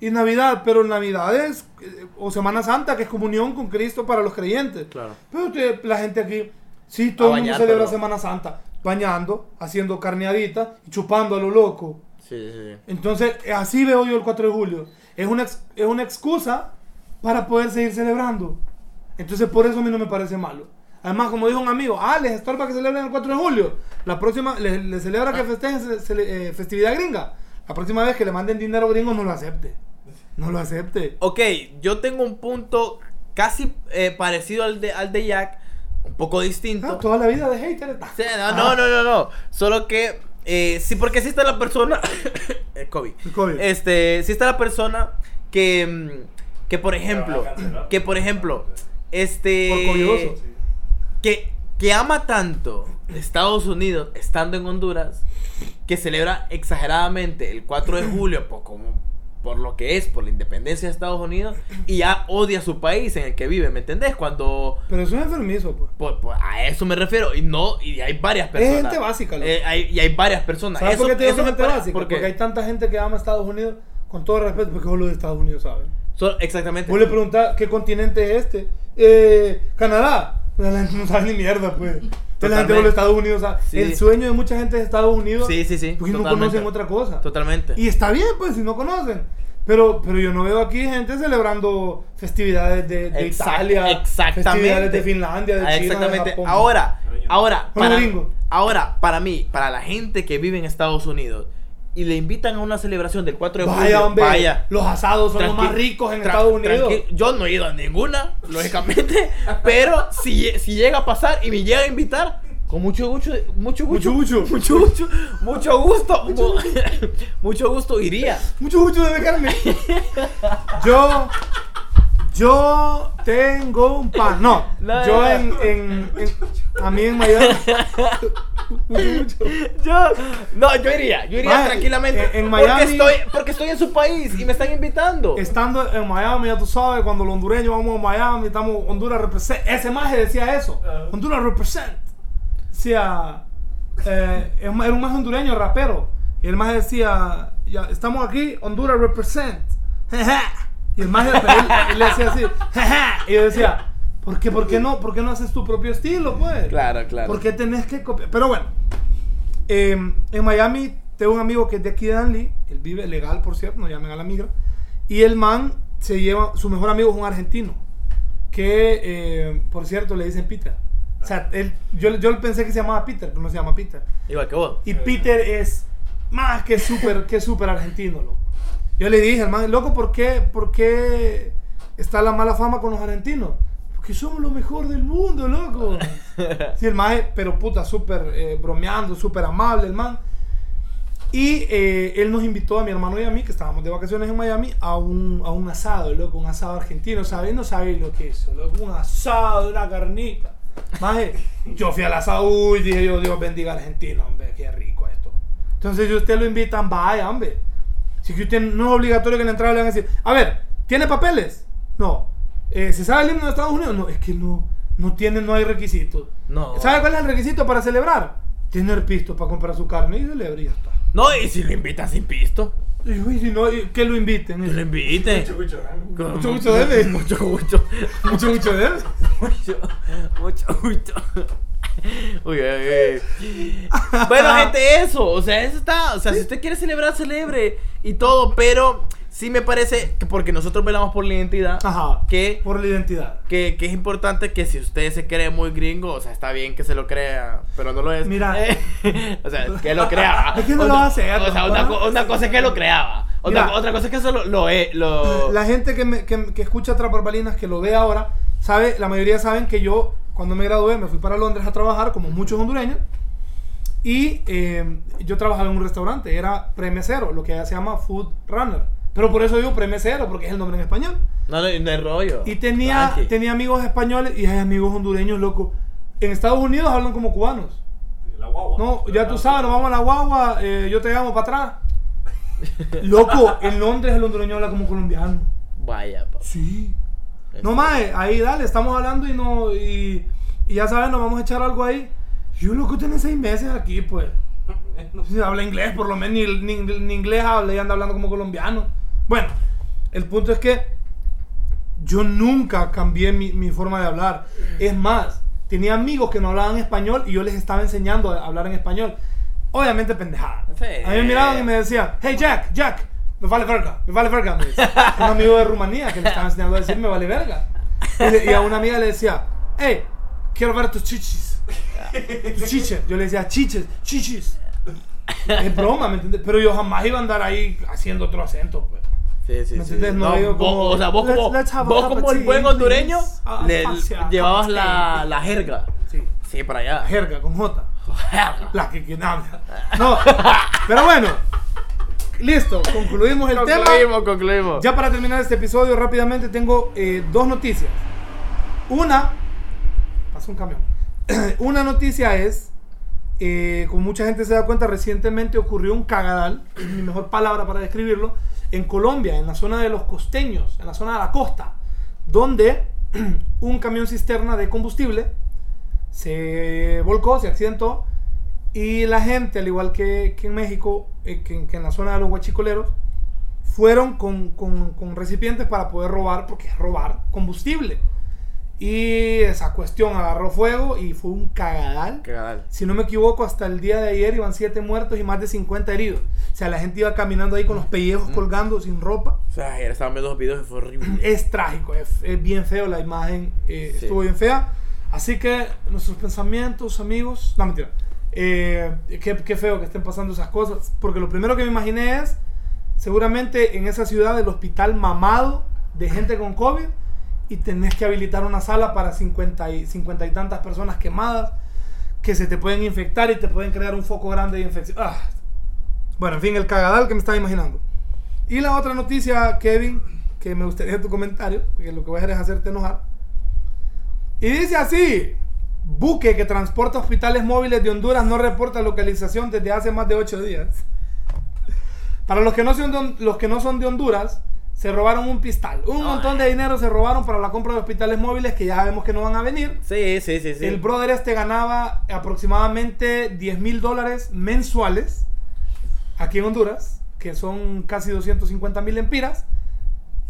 Y Navidad, pero Navidad es, eh, o Semana Santa, que es comunión con Cristo para los creyentes. Claro. Pero usted, la gente aquí, sí, todo A el mundo bañar, celebra pero- Semana Santa, bañando, haciendo carneadita y chupando a lo loco. Sí, sí, sí. Entonces, así veo yo el 4 de julio. Es una, es una excusa para poder seguir celebrando. Entonces, por eso a mí no me parece malo. Además, como dijo un amigo, ah, les estorba que celebren el 4 de julio. La próxima, les, les celebra que festejen ce- cele- eh, festividad gringa. La próxima vez que le manden dinero gringo, no lo acepte. No lo acepte. Ok, yo tengo un punto casi eh, parecido al de, al de Jack, un poco distinto. Ah, toda la vida de hater. Sí, no, no, no, no, no. Solo que, eh, sí, porque sí está la persona. eh, COVID. El COVID. Este, sí está la persona que, mm, que por ejemplo, que por ejemplo, este. Por que, que ama tanto Estados Unidos estando en Honduras que celebra exageradamente el 4 de julio por, como, por lo que es, por la independencia de Estados Unidos y ya odia su país en el que vive, ¿me entendés? Cuando... Pero eso es enfermizo, pues. por- por- a eso me refiero y no, y hay varias personas. gente básica, loco. Eh, hay- y hay varias personas. ¿Sabes Eso- por qué te digo es gente básica? ¿por qué? Porque hay tanta gente que ama a Estados Unidos, con todo respeto, porque solo de Estados Unidos saben. So- exactamente. Vos le preguntás qué continente es este. Eh, Canadá. La gente no sabe ni mierda, pues. Entonces la gente Estados Unidos sabe. Sí. El sueño de mucha gente de Estados Unidos. Sí, sí, sí, Porque no conocen otra cosa. Totalmente. Y está bien, pues, si no conocen. Pero, pero yo no veo aquí gente celebrando festividades de, de Exact- Italia, exactamente. festividades de Finlandia, de Ah, China, Exactamente. de Japón. Ahora, ahora, para, ahora, para mí, para la gente que vive en Estados Unidos y le invitan a una celebración del 4 de julio, Vaya, hombre. vaya. Los asados son los más ricos en Estados Unidos. Yo no he ido a ninguna, lógicamente, pero si, si llega a pasar y me llega a invitar, Con mucho gusto, mucho Mucho gusto, gusto. mucho gusto, mucho gusto, mu- mucho gusto iría. Mucho gusto de. Yo. Yo tengo un pan. No, No, yo en, en, en- A mí en Miami. Yo, no, yo iría, yo iría tranquilamente. en- en porque Miami- estoy, porque estoy en su país y me están invitando. Estando en Miami, ya tú sabes, cuando los hondureños vamos a Miami, estamos Honduras represent. Ese maje decía eso. Ah. Honduras represent. Decía. Eh, era un maje hondureño, rapero. Y el maje decía, ya, estamos aquí, Honduras represent. y pero él, él le decía así. y yo decía, ¿por qué, por qué no? ¿Por qué no haces tu propio estilo, pues? Claro, claro. ¿Por qué tenés que copiar? Pero bueno, eh, en Miami tengo un amigo que es de aquí de Danley. Él vive legal, por cierto, no llamen a la migra. Y el man se lleva, su mejor amigo es un argentino. Que, eh, por cierto, le dicen Peter. O sea, él, yo, yo pensé que se llamaba Peter, pero no se llama Peter. Igual que vos. Y Peter es más que súper que súper argentino, loco. Yo le dije, hermano, loco, ¿por qué, ¿por qué está la mala fama con los argentinos? Porque somos lo mejor del mundo, loco. Sí, el maje, pero puta, súper eh, bromeando, súper amable el man. Y eh, él nos invitó a mi hermano y a mí, que estábamos de vacaciones en Miami, a un, a un asado, loco, un asado argentino, ¿sabes? No sabéis lo que es eso, loco, un asado, una carnita. Maje, yo fui al asado y dije yo, Dios bendiga a Argentina, hombre, qué rico esto. Entonces, si usted lo invitan, vaya, hombre. Si que usted no es obligatorio que en la entrada le van a decir, a ver, ¿tiene papeles? No. Eh, ¿Se sabe el himno de Estados Unidos? No, es que no, no tiene, no hay requisitos. No. ¿Sabe cuál es el requisito para celebrar? Tener pisto para comprar su carne y celebra y ya está. No, y si lo invitan sin pisto, Y, uy, si no, y que lo inviten. que lo inviten. Mucho, mucho, ¿eh? Mucho gusto. Mucho gusto. Mucho, mucho de él. Mucho, mucho gusto. Uy, uy, uy. Bueno, gente, eso. O sea, eso está. O sea, si usted quiere celebrar, celebre y todo. Pero sí me parece que porque nosotros velamos por la identidad. Ajá. Que, Por la identidad. que, que es importante que si usted se cree muy gringo, o sea, está bien que se lo crea, pero no lo es. Mira. o sea, que lo creaba. Es que no lo hacer, O sea, una, una cosa es que lo creaba. Otra, Mira. otra cosa es que eso lo, lo, es- lo- La gente que, me- que, que escucha tras barbalinas, que lo ve ahora, sabe, la mayoría saben que yo, cuando me gradué, me fui para Londres a trabajar, como muchos hondureños. Y eh, yo trabajaba en un restaurante, era pre-mesero, lo que allá se llama food runner. Pero por eso digo pre-mesero, porque es el nombre en español. No, no, no hay rollo. Y tenía, Tranqui. tenía amigos españoles y hay amigos hondureños, loco. En Estados Unidos hablan como cubanos. La guagua. No, ya tú sabes, nos vamos a la guagua, eh, yo te llamo para atrás. Loco, en Londres el hondureño habla como colombiano. Vaya, pa. Sí. No más, ahí dale, estamos hablando y no y, y ya sabes, nos vamos a echar algo ahí. Yo loco tiene seis meses aquí, pues. Si habla inglés, por lo menos ni, ni- ni inglés habla y anda hablando como colombiano. Bueno, el punto es que yo nunca cambié mi, mi forma de hablar. Es más, tenía amigos que no hablaban español y yo les estaba enseñando a hablar en español. Obviamente pendejada. Sí. A mí me miraban y me decían, hey Jack, Jack, me vale verga, me vale verga. Me decía. Un amigo de Rumanía que le estaba enseñando a decir me vale verga. Y, le- y a una amiga le decía, hey, quiero ver tus chichis. Tus chiches. Yo le decía, chiches, chichis. Es broma, ¿me entiendes? Pero yo jamás iba a andar ahí haciendo otro acento, pues. Sí, sí, ¿Me sí. entiendes? No digo vos- como, o sea, vos "Let's- como, let's a vos como el buen hondureño le- hacia llevabas la, la jerga. Sí. Sí, para allá. Jerga con J. La que quien habla. No, pero bueno. Listo, concluimos el tema. Concluimos, concluimos. Ya para terminar este episodio, rápidamente tengo eh, dos noticias. Una, pasó un camión. Una noticia es, eh, como mucha gente se da cuenta, recientemente ocurrió un cagadal, es mi mejor palabra para describirlo, en Colombia, en la zona de los costeños, en la zona de la costa, donde un camión cisterna de combustible se volcó, se accidentó, y la gente, al igual que, que en México, eh, que, que en la zona de los huachicoleros, fueron con, con- con recipientes para poder robar, porque es robar combustible. Y esa cuestión agarró fuego y fue un cagadal. Cagadal. Si no me equivoco, hasta el día de ayer iban 7 muertos y más de 50 heridos. O sea, la gente iba caminando ahí con los pellejos colgando sin ropa. O sea, ayer estaban viendo los videos y fue horrible. Es trágico, es, es bien feo la imagen, eh, Sí. estuvo bien fea. Así que nuestros pensamientos, amigos, no mentira, eh, qué, feo que estén pasando esas cosas, porque lo primero que me imaginé es, seguramente en esa ciudad el hospital mamado de gente con COVID y tenés que habilitar una sala para 50 y, 50 y tantas personas quemadas. que se te pueden infectar y te pueden crear un foco grande de infección. Ah. Bueno, en fin, el cagadal que me estaba imaginando. Y la otra noticia, Kevin, que me gustaría tu comentario, porque lo que voy a hacer es hacerte enojar. Y dice así, buque que transporta hospitales móviles de Honduras no reporta localización desde hace más de 8 días. Para los que no son de, los que no son de Honduras, se robaron un pistal. Un No, montón de dinero se robaron para la compra de hospitales móviles que ya sabemos que no van a venir. Sí, sí, sí, sí. El brother este ganaba aproximadamente 10 mil dólares mensuales aquí en Honduras, que son casi 250 mil empiras.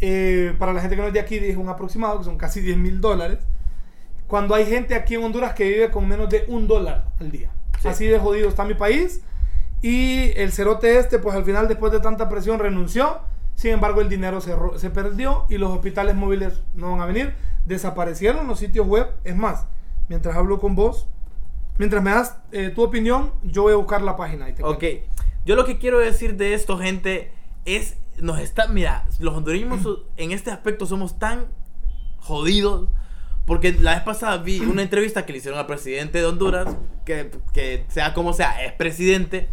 Eh, para la gente que no es de aquí, dije un aproximado, que son casi 10 mil dólares. Cuando hay gente aquí en Honduras que vive con menos de un dólar al día. Sí. Así de jodido está mi país. Y el cerote este, pues al final, después de tanta presión, renunció. Sin embargo, el dinero se, perdió y los hospitales móviles no van a venir. Desaparecieron los sitios web. Es más, mientras hablo con vos, mientras me das eh, tu opinión, yo voy a buscar la página. Y te Ok, cuento. yo lo que quiero decir de esto, gente, es, nos está, mira, los hondureños en este aspecto somos tan jodidos, porque la vez pasada vi una entrevista que le hicieron al presidente de Honduras, que, que sea como sea, es presidente,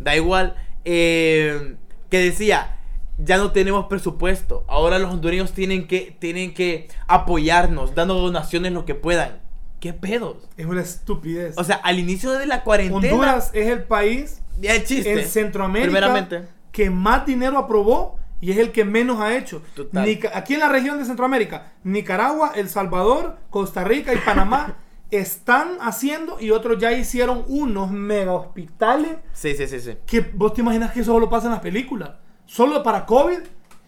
da igual, eh, que decía, ya no tenemos presupuesto, ahora los hondureños tienen que, tienen que apoyarnos, dando donaciones lo que puedan. ¿Qué pedos? Es una estupidez. O sea, al inicio de la cuarentena... Honduras es el país el chiste. en Centroamérica Primeramente. que más dinero aprobó y es el que menos ha hecho. Nica- aquí en la región de Centroamérica, Nicaragua, El Salvador, Costa Rica y Panamá están haciendo y otros ya hicieron unos mega hospitales Sí, sí, sí, sí. que vos te imaginas que eso solo pasa en las películas. Solo para COVID.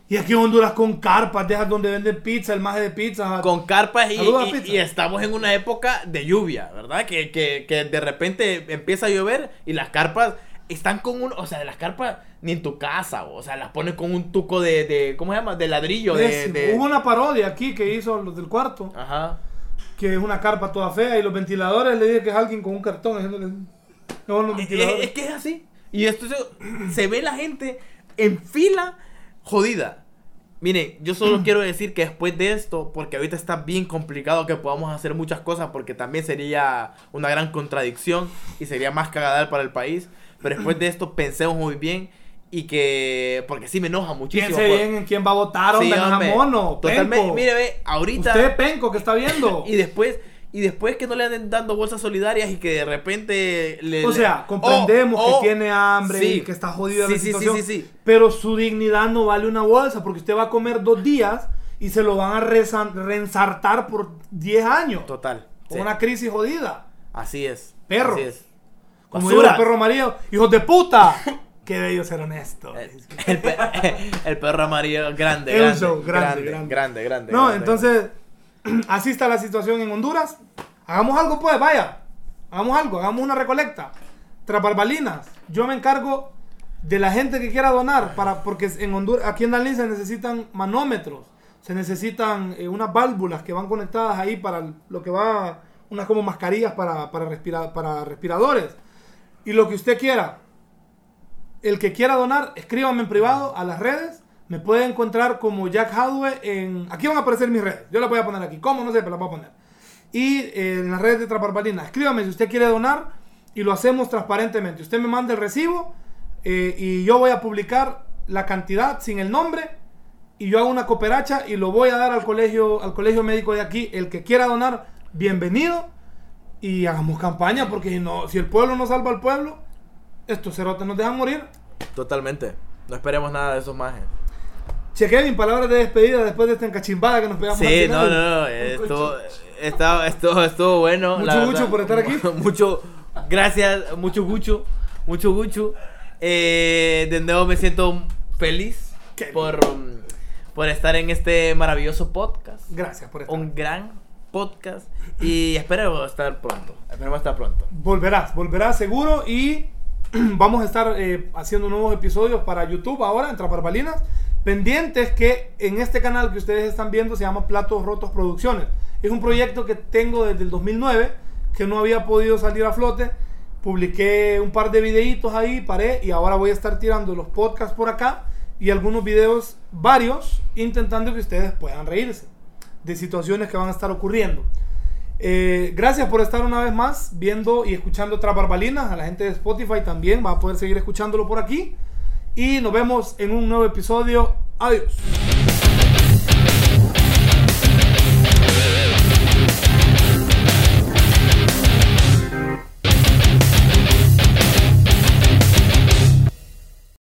Y aquí en Honduras con carpas, dejas donde venden pizza, el maje de pizza. Con carpas y estamos en una época de lluvia, ¿verdad? Que, que, que de repente empieza a llover y las carpas están con un... O sea, las carpas ni en tu casa, o sea, las pones con un tuco de... de ¿Cómo se llama? De ladrillo. De, de- Hubo una parodia aquí que hizo los del cuarto, Ajá. que es una carpa toda fea y los ventiladores le dije que es alguien con un cartón haciéndole... No, los Es, ventiladores. es que es así. Y esto se, se ve la gente en fila jodida. Miren, yo solo quiero decir que después de esto, porque ahorita está bien complicado que podamos hacer muchas cosas, porque también sería una gran contradicción y sería más cagadal para el país. Pero después de esto, pensemos muy bien y que. Porque sí me enoja muchísimo. Piense por- bien en quién va a votar, Sí, hombre, no mono. Totalmente. Mire, ve, ahorita. Usted, penco, que está viendo. Y después. Y después que no le anden dando bolsas solidarias y que de repente le. O sea, comprendemos Oh, oh, que tiene hambre sí. y que está jodido Sí, la situación. sí, sí. Pero su dignidad no vale una bolsa porque usted va a comer dos días y se lo van a reensartar por 10 años. Total. Con una crisis jodida. Así es. Perro. Así es. Como Basuras. perro amarillo, hijos de puta. Qué bello ser honesto. El, el pe- el perro amarillo grande, Es un grande, show, grande, grande, grande. grande, grande, No, grande. entonces, así está la situación en Honduras. Hagamos algo, pues, vaya. Hagamos algo, hagamos una recolecta. Tras barbalinas, yo me encargo de la gente que quiera donar, para, porque en Honduras, aquí en Dalín se necesitan manómetros, se necesitan eh, unas válvulas que van conectadas ahí para el- lo que va, unas como mascarillas para, para, respira- para respiradores. Y lo que usted quiera, el que quiera donar, escríbame en privado a las redes. Me puede encontrar como Jack Hadwe en... Aquí van a aparecer mis redes. Yo las voy a poner aquí. ¿Cómo? No sé, pero las voy a poner. Y eh, en las redes de Traparbalina. Escríbame si usted quiere donar y lo hacemos transparentemente. Usted me manda el recibo eh, y yo voy a publicar la cantidad sin el nombre y yo hago una cooperacha y lo voy a dar al colegio, al colegio médico de aquí. El que quiera donar, bienvenido. Y hagamos campaña porque si, no, si el pueblo no salva al pueblo, estos cerotes nos dejan morir. Totalmente. No esperemos nada de esos majes. Che, Kevin, palabras de despedida después de esta encachimbada que nos pegamos. al Sí, final. no, no, no. Estuvo, estuvo, estuvo, estuvo bueno. Mucho verdad. por estar aquí. Mucho, gracias, mucho gucho, mucho gucho. Eh, de nuevo me siento feliz Qué por, por estar en este maravilloso podcast. Gracias por estar. Un gran podcast. Y espero estar pronto. Esperemos estar pronto. Volverás, volverás seguro y vamos a estar eh, haciendo nuevos episodios para YouTube ahora, en Traparbalinas. Pendientes que en este canal que ustedes están viendo se llama Platos Rotos Producciones. Es un proyecto que tengo desde el 2009 que no había podido salir a flote. Publiqué un par de videitos ahí, paré y ahora voy a estar tirando los podcasts por acá y algunos videos varios intentando que ustedes puedan reírse de situaciones que van a estar ocurriendo. Eh, gracias por estar una vez más viendo y escuchando Tras Barbalinas. A la gente de Spotify también va a poder seguir escuchándolo por aquí. Y nos vemos en un nuevo episodio. Adiós.